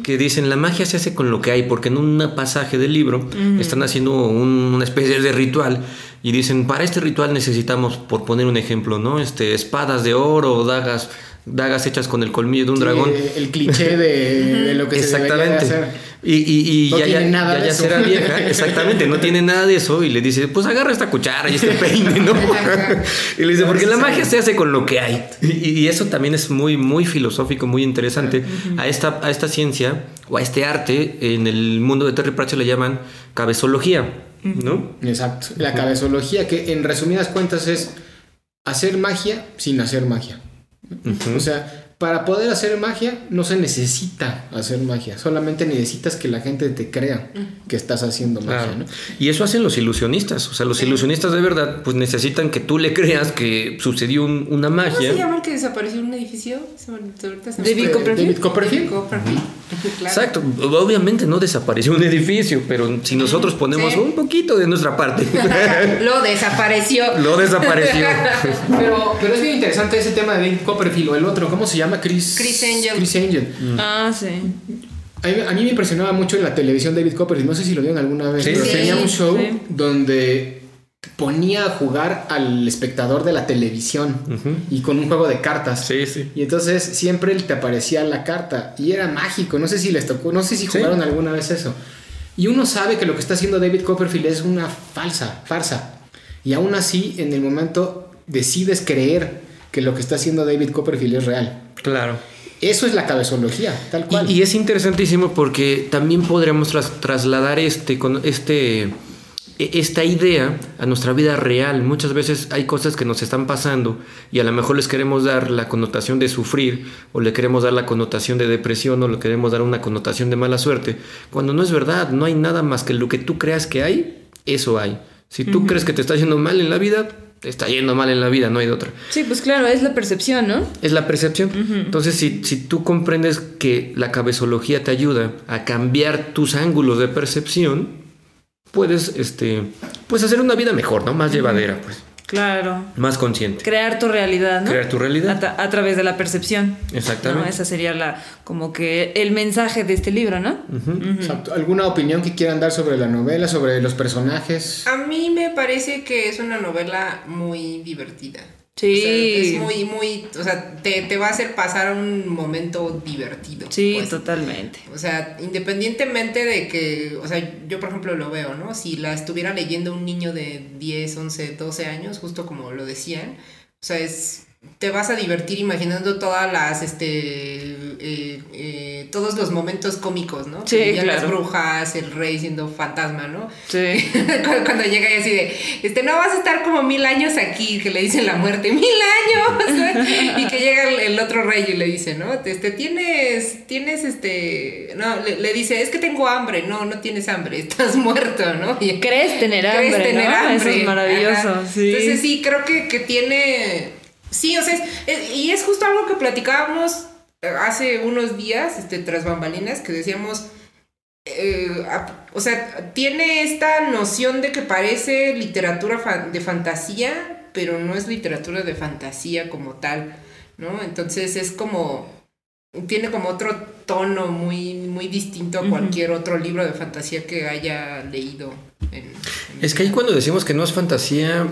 D: que dicen la magia se hace con lo que hay, porque en un pasaje del libro están haciendo un- una especie de ritual y dicen para este ritual necesitamos, por poner un ejemplo, ¿no? Este, espadas de oro, dagas, dagas hechas con el colmillo de un
B: Sí,
D: dragón.
B: el cliché de, de lo que se debería de
D: Exactamente.
B: hacer.
D: Y, y, y
B: No
D: ya,
B: tiene
D: ya,
B: nada
D: ya,
B: de
D: ya
B: eso.
D: será vieja, exactamente, no tiene nada de eso. Y le dice, pues agarra esta cuchara y este peine, ¿no? y le dice, porque la magia se hace con lo que hay. Y, y eso también es muy, muy filosófico, muy interesante. a, esta, a esta ciencia o a este arte, en el mundo de Terry Pratchett le llaman cabezología, ¿no?
B: Exacto. La cabezología, que en resumidas cuentas es hacer magia sin hacer magia. O sea, para poder hacer magia no se necesita hacer magia, solamente necesitas que la gente te crea que estás haciendo magia,
D: Claro.
B: ¿no?
D: Y eso hacen los ilusionistas. O sea, los ilusionistas de verdad, pues necesitan que tú le creas que sucedió un- una
A: ¿Cómo
D: magia.
A: se llama el que desapareció en un edificio? Se me- ahorita se me-
C: David Copperfield.
B: David Copperfield.
A: David Copperfield. Claro.
D: Exacto, obviamente no desapareció un edificio, pero si nosotros ponemos
A: Sí.
D: un poquito de nuestra parte,
A: Lo desapareció.
D: lo desapareció.
B: Pero, pero es bien interesante ese tema de David Copperfield o el otro, ¿cómo se llama? Chris,
A: Chris Angel.
B: Chris Angel.
C: Ah, sí.
B: A mí, a mí me impresionaba mucho en la televisión David Copperfield, no sé si lo vieron alguna vez,
D: Sí,
B: pero
A: sí.
B: tenía un show
C: Sí.
B: donde ponía a jugar al espectador de la televisión y con un juego de cartas.
D: Sí, sí.
B: Y entonces siempre te aparecía la carta y era mágico, no sé si les tocó, no sé si
D: Sí.
B: jugaron alguna vez eso. Y uno sabe que lo que está haciendo David Copperfield es una falsa, farsa. Y aún así, en el momento, decides creer que lo que está haciendo David Copperfield es real.
D: Claro.
B: Eso es la cabezología, tal cual.
D: Y, y es interesantísimo porque también podríamos tras- trasladar este, con este, esta idea a nuestra vida real. Muchas veces hay cosas que nos están pasando y a lo mejor les queremos dar la connotación de sufrir o le queremos dar la connotación de depresión o le queremos dar una connotación de mala suerte. Cuando no es verdad, no hay nada más que lo que tú creas que hay, eso hay. Si tú crees que te está yendo mal en la vida, te está yendo mal en la vida, no hay de otra.
C: Sí, pues claro, es la percepción, ¿no?
D: Es la percepción. Entonces, si, si tú comprendes que la cabezología te ayuda a cambiar tus ángulos de percepción, puedes este, pues hacer una vida mejor, ¿no? Más llevadera, pues.
C: Claro.
D: Más consciente.
C: Crear tu realidad, ¿no?
D: Crear tu realidad.
C: A, tra- a través de la percepción.
D: Exactamente.
C: ¿no? Esa sería la, como que el mensaje de este libro, ¿no?
B: Exacto. ¿Alguna opinión que quieran dar sobre la novela, sobre los personajes?
A: A mí me parece que es una novela muy divertida.
C: Sí.
A: O sea, es muy, muy, o sea, te, te va a hacer pasar un momento divertido.
C: Sí,
A: pues.
C: totalmente.
A: O sea, independientemente de que, o sea, yo por ejemplo lo veo, ¿no? Si la estuviera leyendo un niño de 10, 11, 12 años, justo como lo decían, o sea, es, te vas a divertir imaginando todas las, este, eh, eh, todos los momentos cómicos, ¿no?
C: Sí,
A: vivían las brujas, el rey siendo fantasma, ¿no?
C: Sí.
A: cuando, cuando llega y así de, este, no vas a estar como mil años aquí, que le dicen la muerte, mil años, y que llega el, el otro rey y le dice, ¿no? Este, tienes, tienes, este, no, le, le dice, es que tengo hambre, no, no tienes hambre, estás muerto, ¿no? Y,
C: Crees tener hambre,
A: crees tener
C: ¿no?
A: hambre.
C: Eso es maravilloso,
A: Ajá.
C: sí.
A: Entonces sí, creo que, que tiene, sí, o sea, es- es- y es justo algo que platicábamos eh, hace unos días, este, tras bambalinas, que decíamos, eh, a- o sea, tiene esta noción de que parece literatura fa- de fantasía, pero no es literatura de fantasía como tal, ¿no? Entonces es como, tiene como otro tono muy, muy distinto a cualquier otro libro de fantasía que haya leído. en- en
D: Es que ahí cuando decimos que no es fantasía,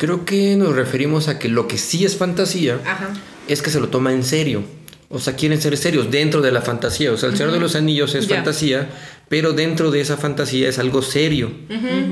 D: creo que nos referimos a que lo que sí es fantasía
A: Ajá.
D: es que se lo toma en serio. O sea, quieren ser serios dentro de la fantasía. O sea, el Señor de los Anillos es fantasía, pero dentro de esa fantasía es algo serio.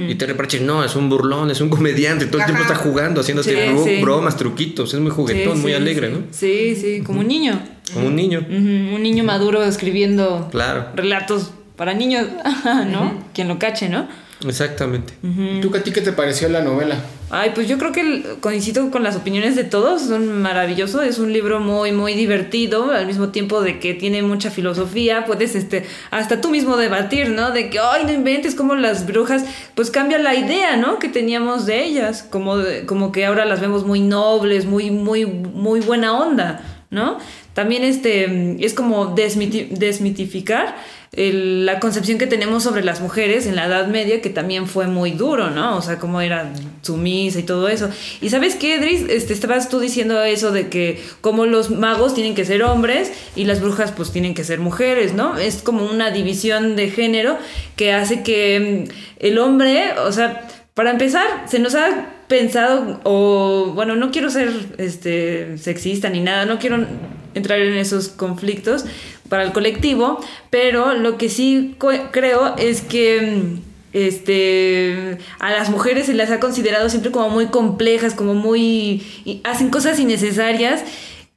D: Y te reprochen, no, es un burlón, es un comediante, todo el tiempo
A: Ajá.
D: está jugando, haciéndote
C: Sí,
D: bro-
C: sí.
D: bromas, truquitos, es muy juguetón,
C: Sí,
D: muy alegre. ¿no?
C: Sí, sí, como un niño.
D: Como un niño.
C: Un niño maduro escribiendo
D: Claro,
C: relatos para niños, ¿no? Quien lo cache, ¿no?
D: Exactamente.
B: ¿Tú a ti qué te pareció la novela?
C: Ay, pues yo creo que coincido con las opiniones de todos, son maravilloso, es un libro muy, muy divertido, al mismo tiempo de que tiene mucha filosofía, puedes este, hasta tú mismo debatir, ¿no? De que, ay, no inventes como las brujas, pues cambia la idea, ¿no? Que teníamos de ellas, como, como que ahora las vemos muy nobles, muy, muy, muy buena onda, ¿no? También este, es como desmiti- desmitificar la concepción que tenemos sobre las mujeres en la Edad Media, que también fue muy duro, ¿no? O sea, cómo era sumisa y todo eso. Y sabes qué, Edris, este, estabas tú diciendo eso de que como los magos tienen que ser hombres y las brujas pues tienen que ser mujeres, ¿no? Es como una división de género que hace que mm, el hombre, o sea, para empezar, se nos ha pensado, o bueno, no quiero ser este, sexista ni nada, no quiero entrar en esos conflictos para el colectivo, pero lo que sí creo es que mm, este a las mujeres se las ha considerado siempre como muy complejas, como muy y hacen cosas innecesarias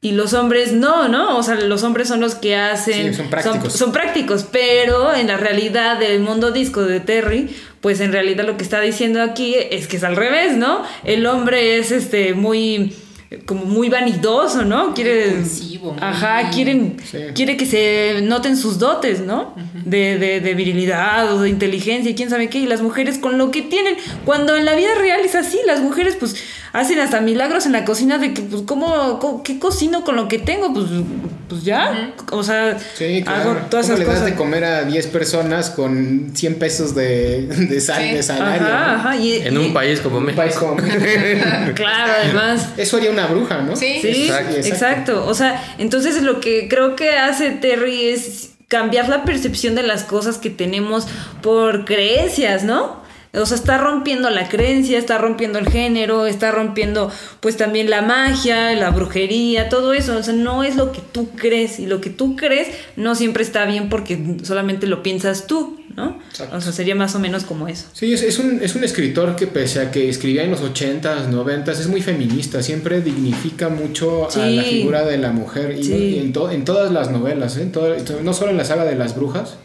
C: y los hombres no, ¿no? O sea, los hombres son los que hacen
B: Sí, son prácticos.
C: son prácticos, pero en la realidad del mundo disco de Terry, pues en realidad lo que está diciendo aquí es que es al revés, ¿no? El hombre es este muy como muy vanidoso, ¿no? Quiere
A: Impulsivo, muy-
C: Ajá, quieren
B: Sí.
C: quiere que se noten sus dotes, ¿no? de, de, de virilidad o de inteligencia y quién sabe qué, y las mujeres con lo que tienen, cuando en la vida real es así, las mujeres pues hacen hasta milagros en la cocina de que pues cómo, cómo- qué cocino con lo que tengo, pues, pues ya, o sea,
B: Sí, claro.
C: hago todas
B: ¿Cómo
C: esas
B: le das
C: cosas.
B: de comer a 10 personas con 100 pesos de, de, sal,
A: Sí.
B: de salario?
C: Ajá,
B: ¿no?
C: ajá, y,
D: En
C: y-
D: un país como
B: Un
D: México.
B: país como
C: Claro, además.
B: Eso haría una bruja, ¿no?
A: Sí.
C: Sí,
B: Exacto,
C: exacto,
B: exacto.
C: O sea, entonces lo que creo que hace Terry es cambiar la percepción de las cosas que tenemos por creencias, ¿no? O sea, está rompiendo la creencia, está rompiendo el género, está rompiendo pues también la magia, la brujería, todo eso. O sea, no es lo que tú crees y lo que tú crees no siempre está bien porque solamente lo piensas tú, ¿no?
B: Exacto.
C: O sea, sería más o menos como eso.
B: Sí, es, es un, es un escritor que pese a que escribía en los 80s, 90s, es muy feminista, siempre dignifica mucho a la figura de la mujer y,
C: Sí.
B: en, to- en todas las novelas, ¿eh? En toda- no solo en la saga de las brujas,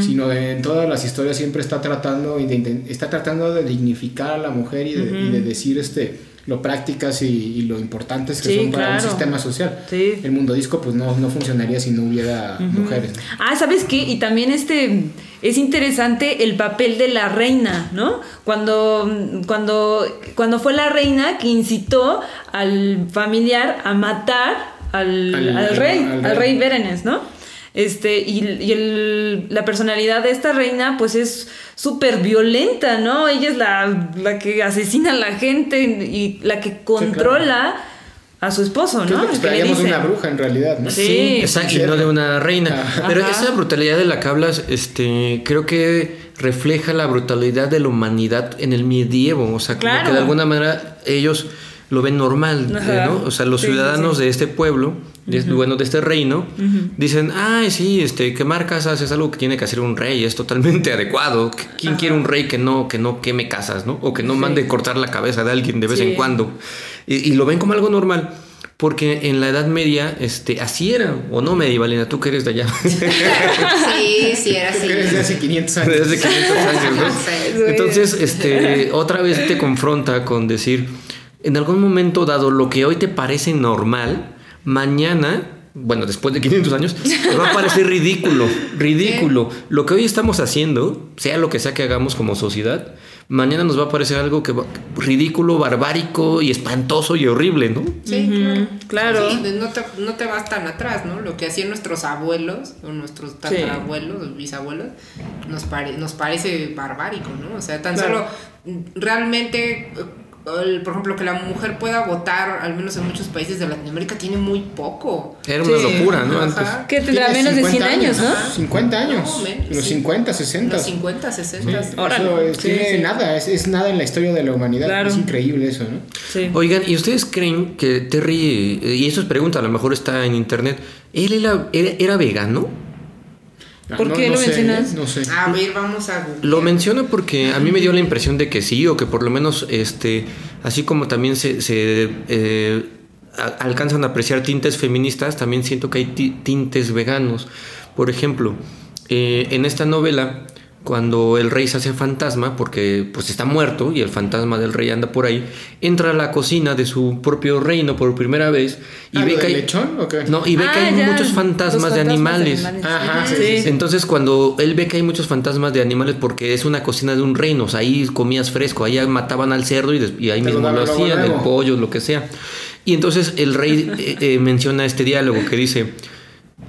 B: sino de- en todas las historias siempre está tratando, y de está tratando de dignificar a la mujer y de, y de decir este, lo prácticas y, y lo importantes que
C: Sí,
B: son para
C: claro.
B: un sistema social.
C: Sí.
B: El mundo disco pues no, no funcionaría si no hubiera mujeres. ¿no?
C: Ah, ¿sabes qué? Y también este es interesante el papel de la reina, ¿no? Cuando, cuando, cuando fue la reina que incitó al familiar a matar al,
B: Al-
C: al rey,
B: al
C: al,
B: rey.
C: rey Berenes, ¿no? Este, y, y el- la personalidad de esta reina, pues es súper violenta, ¿no? Ella es la, la que asesina a la gente y la que controla a su esposo,
B: es
C: ¿no?
B: lo que de una bruja en realidad, ¿no?
C: Sí.
D: Exacto, y no de una reina.
B: Ajá.
D: Pero
C: Ajá.
D: esa brutalidad de la que hablas, este, creo que refleja la brutalidad de la humanidad en el medievo. O sea, como
C: Claro.
D: que de alguna manera ellos lo ven normal,
C: Ajá.
D: ¿no? O sea, los
C: sí,
D: ciudadanos
C: sí.
D: de este pueblo, de, bueno, de este reino, dicen, ay, sí, este, quemar casas es algo que tiene que hacer un rey, es totalmente adecuado. ¿Quién quiere un rey que no, que no queme casas, ¿no? O que no mande cortar la cabeza de alguien de vez
C: Sí.
D: en cuando. Y, y lo ven como algo normal. Porque en la Edad Media, este, así era, o no, Medievalina, tú que eres de allá.
A: Sí, sí, era así.
B: Tú que eres de hace 500 años.
D: Desde 500 años, ¿no?
A: Sí.
D: Entonces, este, otra vez te confronta con decir, en algún momento dado, lo que hoy te parece normal, mañana, bueno, después de 500 años, te va a parecer ridículo, ridículo. Lo que hoy estamos haciendo, sea lo que sea que hagamos como sociedad, mañana nos va a parecer algo que va- ridículo, barbárico y espantoso y horrible, ¿no?
A: Sí,
C: claro.
A: Sí, no, te, no te vas tan atrás, ¿no? Lo que hacían nuestros abuelos o nuestros tatarabuelos o bisabuelos nos, pare- nos parece barbárico, ¿no? O sea, tan
C: Claro.
A: solo realmente, el- por ejemplo, que la mujer pueda votar, al menos en muchos países de Latinoamérica, tiene muy poco.
D: Era una
C: Sí.
D: locura, ¿no? Antes.
C: Que tendrá menos de 100
B: 50
C: años, ¿no?
A: Ajá.
B: 50 años.
A: No, menos,
B: los
A: sí.
B: 50, 60.
A: Los 50, 60.
B: Sí. Eso es,
C: Sí,
B: tiene
C: sí.
B: nada, es, es nada en la historia de la humanidad.
C: Claro.
B: Es increíble eso, ¿no?
C: Sí.
D: Oigan, ¿y ustedes creen que Terry, eh, y eso es pregunta, a lo mejor está en internet, ¿él era, era, era vegano?
B: Ah,
C: ¿Por
B: no-
C: qué
B: no
C: lo
B: sé,
C: mencionas?
B: No sé.
A: A ver, vamos a Google.
D: Lo menciono porque a mí me dio la impresión de que sí, o que por lo menos, este, así como también se, se, eh, a- alcanzan a apreciar tintes feministas, también siento que hay ti- tintes veganos. Por ejemplo, eh, en esta novela, cuando el rey se hace fantasma, porque pues está muerto y el fantasma del rey anda por ahí, entra a la cocina de su propio reino por primera vez y
B: Ah,
D: ve
B: ¿lo
D: que hay,
B: lechón o qué?
D: no, y ve que
C: Ah,
D: hay
C: ya,
D: muchos fantasmas, de animales.
B: Ajá,
C: Ujú.
B: sí, sí, sí.
D: Entonces cuando él ve que hay muchos fantasmas de animales porque es una cocina de un reino, o sea, ahí comías fresco, ahí mataban al cerdo y, y ahí
B: Te
D: mismo lo hacían, el pollo, lo que sea. Y entonces el rey eh, eh, menciona este diálogo que dice,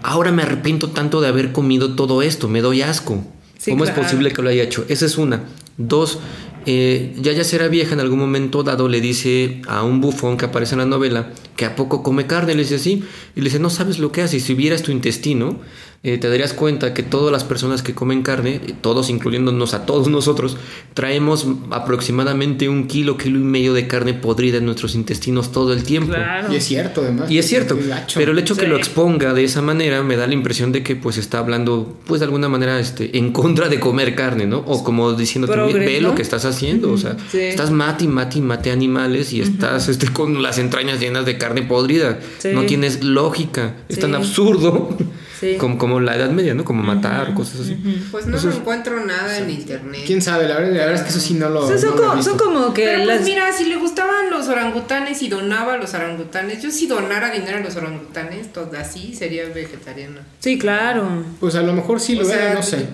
D: ahora me arrepiento tanto de haber comido todo esto, me doy asco.
C: Sí,
D: ¿Cómo
C: claro.
D: es posible que lo haya hecho? Esa es una. Dos, eh, Yaya será vieja en algún momento dado le dice a un bufón que aparece en la novela que a poco come carne, le dice sí, y le dice, no sabes lo que hace, si vieras tu intestino, eh, te darías cuenta que todas las personas que comen carne, eh, todos incluyéndonos a todos nosotros, traemos aproximadamente un kilo, kilo y medio de carne podrida en nuestros intestinos todo el tiempo.
C: Claro.
B: Y es cierto, además.
D: Y es cierto, pero el hecho que lo exponga de esa manera me da la impresión de que pues está hablando pues de alguna manera este en contra de comer carne, ¿no? O como diciendo
C: Progres,
D: ve lo que estás haciendo, o sea,
C: Sí.
D: estás mate y mate y mate animales y estás este con las entrañas llenas de carne podrida.
C: Sí.
D: No tienes lógica, es
C: Sí.
D: tan absurdo
C: Sí.
D: como, como la Edad Media, ¿no? Como matar, cosas así.
A: Pues no
D: Entonces-
A: encuentro nada en internet.
B: ¿Quién sabe? La verdad, la verdad es que eso sí no lo.
C: O sea, son,
B: no lo he
C: como,
B: visto.
C: son como que
A: Pero
C: las...
A: pues mira, si le gustaban los orangutanes y donaba a los orangutanes, yo si donara dinero a los orangutanes, todo así sería vegetariana.
C: Sí, claro.
B: Pues a lo mejor sí lo
A: O sea,
B: era, no sé.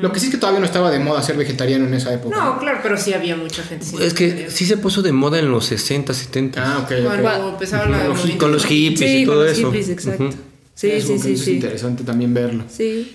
B: Lo que sí es que todavía no estaba de moda ser vegetariano en esa época.
A: No, claro, pero sí había mucha gente. sin
D: Es que sí se puso de moda en los 60, 70.
B: Ah, ok.
A: Cuando empezaba la
B: Con los
D: con hippies
C: Sí,
D: y
C: con
D: todo
C: los
D: eso.
C: hippies, exacto. Sí,
B: Es
C: sí, sí,
B: interesante también verlo.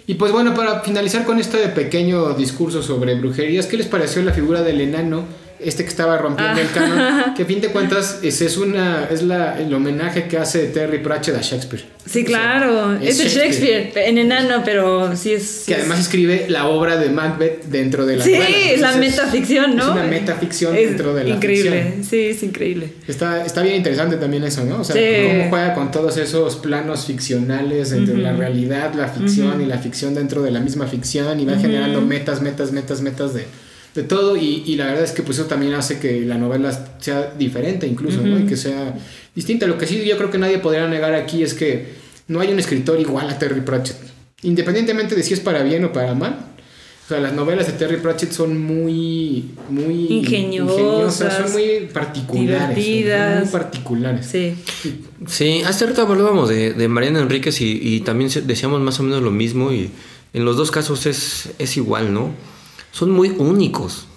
B: Y pues bueno, para finalizar con este pequeño discurso sobre brujerías, ¿qué les pareció la figura del enano? Este que estaba rompiendo el canon, que a fin de cuentas es, es una es la, el homenaje que hace Terry Pratchett a Shakespeare.
C: Sí,
B: O sea,
C: claro.
B: es
C: Es el
B: Shakespeare.
C: Shakespeare, en enano, pero sí es. sí
B: Que
C: es-
B: además escribe la obra de Macbeth dentro de la
C: Sí,
B: novela.
C: es la
B: Entonces,
C: metaficción, ¿no?
B: Es una metaficción
C: Es
B: dentro de la
C: Increíble,
B: ficción.
C: sí, es increíble.
B: Está, está bien interesante también eso, ¿no? O sea,
C: Sí.
B: cómo juega con todos esos planos ficcionales entre la realidad, la ficción y la ficción dentro de la misma ficción y va generando metas, metas, metas, metas de, de todo y, y la verdad es que pues eso también hace que la novela sea diferente incluso, ¿no? Y que sea distinta. Lo que sí yo creo que nadie podría negar aquí es que no hay un escritor igual a Terry Pratchett, independientemente de si es para bien o para mal. O sea, las novelas de Terry Pratchett son muy, muy
C: Ingeniosas,
B: son muy particulares,
C: divertidas.
B: son muy particulares.
C: Sí.
D: Sí, hace rato hablábamos de, de Mariana Enríquez y, y también decíamos más o menos lo mismo y en los dos casos es, es igual, ¿no? Son muy únicos.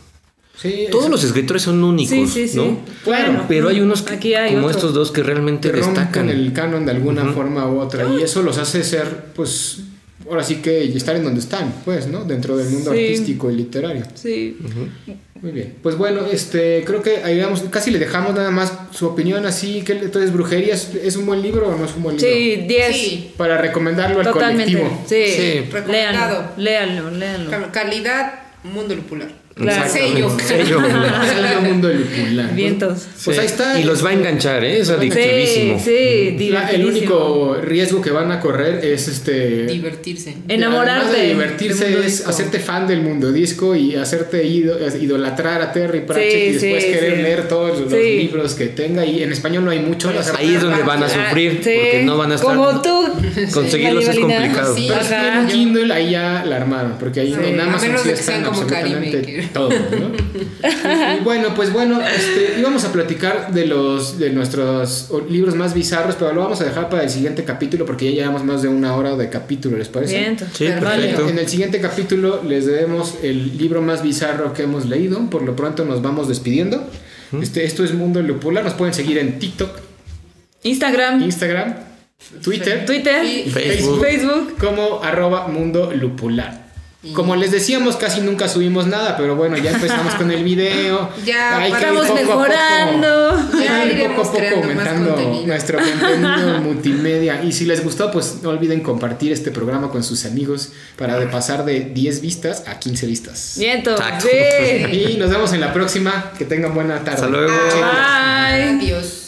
B: Sí,
D: Todos
B: es-
D: los escritores son únicos,
C: Sí, sí, sí.
D: ¿no?
B: Claro.
D: Pero hay unos que-
C: Aquí hay
D: como
C: otro.
D: estos dos que realmente
B: te rompen
D: destacan.
B: el canon de alguna forma u otra y eso los hace ser, pues, ahora sí que estar en donde están, pues, ¿no? Dentro del mundo
C: Sí.
B: artístico y literario.
C: Sí.
B: Muy bien. Pues bueno, este, creo que ahí vamos, casi le dejamos nada más su opinión así, que entonces Brujería es, un buen libro o no es un buen libro?
C: Sí, 10.
A: Sí,
B: Para recomendarlo al colectivo.
C: Sí.
D: Sí.
A: Recomendado.
C: Léanlo, léanlo, léanlo.
A: Cal- calidad, mundo lupular.
C: Claro.
A: Sello.
D: Sello.
B: Sello Mundo Lupular.
C: Vientos.
B: Pues
D: Sí.
B: ahí está.
D: Y los va a enganchar, ¿eh? Es
C: Sí,
D: adictivísimo.
C: sí,
B: La- el único riesgo que van a correr es este.
A: Divertirse.
C: Enamorarte
B: Además de divertirse es
C: disco.
B: hacerte fan del mundo disco y hacerte ido- idolatrar a Terry Pratchett
C: Sí,
B: y después
C: sí,
B: querer
C: sí.
B: leer todos los
C: Sí.
B: libros que tenga y en español no hay mucho. las
D: Ahí es donde van a
C: Ah,
D: sufrir,
C: sí.
D: porque no van a estar.
C: Como tú.
D: Conseguirlos es complicado.
A: Sí.
B: Pero tienen Kindle, ahí ya la armaron, porque ahí
C: Sí.
B: en
A: A
B: Amazon
A: menos
B: sí
A: de que sean como
B: absolutamente
A: Karime, que-
B: todo, ¿no? y, y bueno, pues bueno, este, íbamos a platicar de los de nuestros libros más bizarros, pero lo vamos a dejar para el siguiente capítulo porque ya llevamos más de una hora de capítulo, ¿les parece?
D: Sí,
C: Vale.
D: perfecto.
B: En el siguiente capítulo les debemos el libro más bizarro que hemos leído. Por lo pronto nos vamos despidiendo. Este, esto es Mundo Lupular. Nos pueden seguir en TikTok,
C: Instagram,
B: Instagram, Twitter,
C: Twitter,
A: Y-
D: Facebook.
C: Facebook.
B: como arroba Mundo Lupular. Como les decíamos, casi nunca subimos nada, pero bueno, ya empezamos con el video.
A: Ya,
B: Hay que ir
C: Estamos
B: a poco-
C: mejorando.
A: Ya
B: ir poco a poco aumentando
A: contenido.
B: nuestro contenido multimedia. Y si les gustó, pues no olviden compartir este programa con sus amigos para de pasar de 10 vistas a 15 vistas.
D: Taco.
C: Sí.
B: Y nos vemos en la próxima. Que tengan buena tarde.
D: Hasta luego.
C: Bye.
A: Adiós.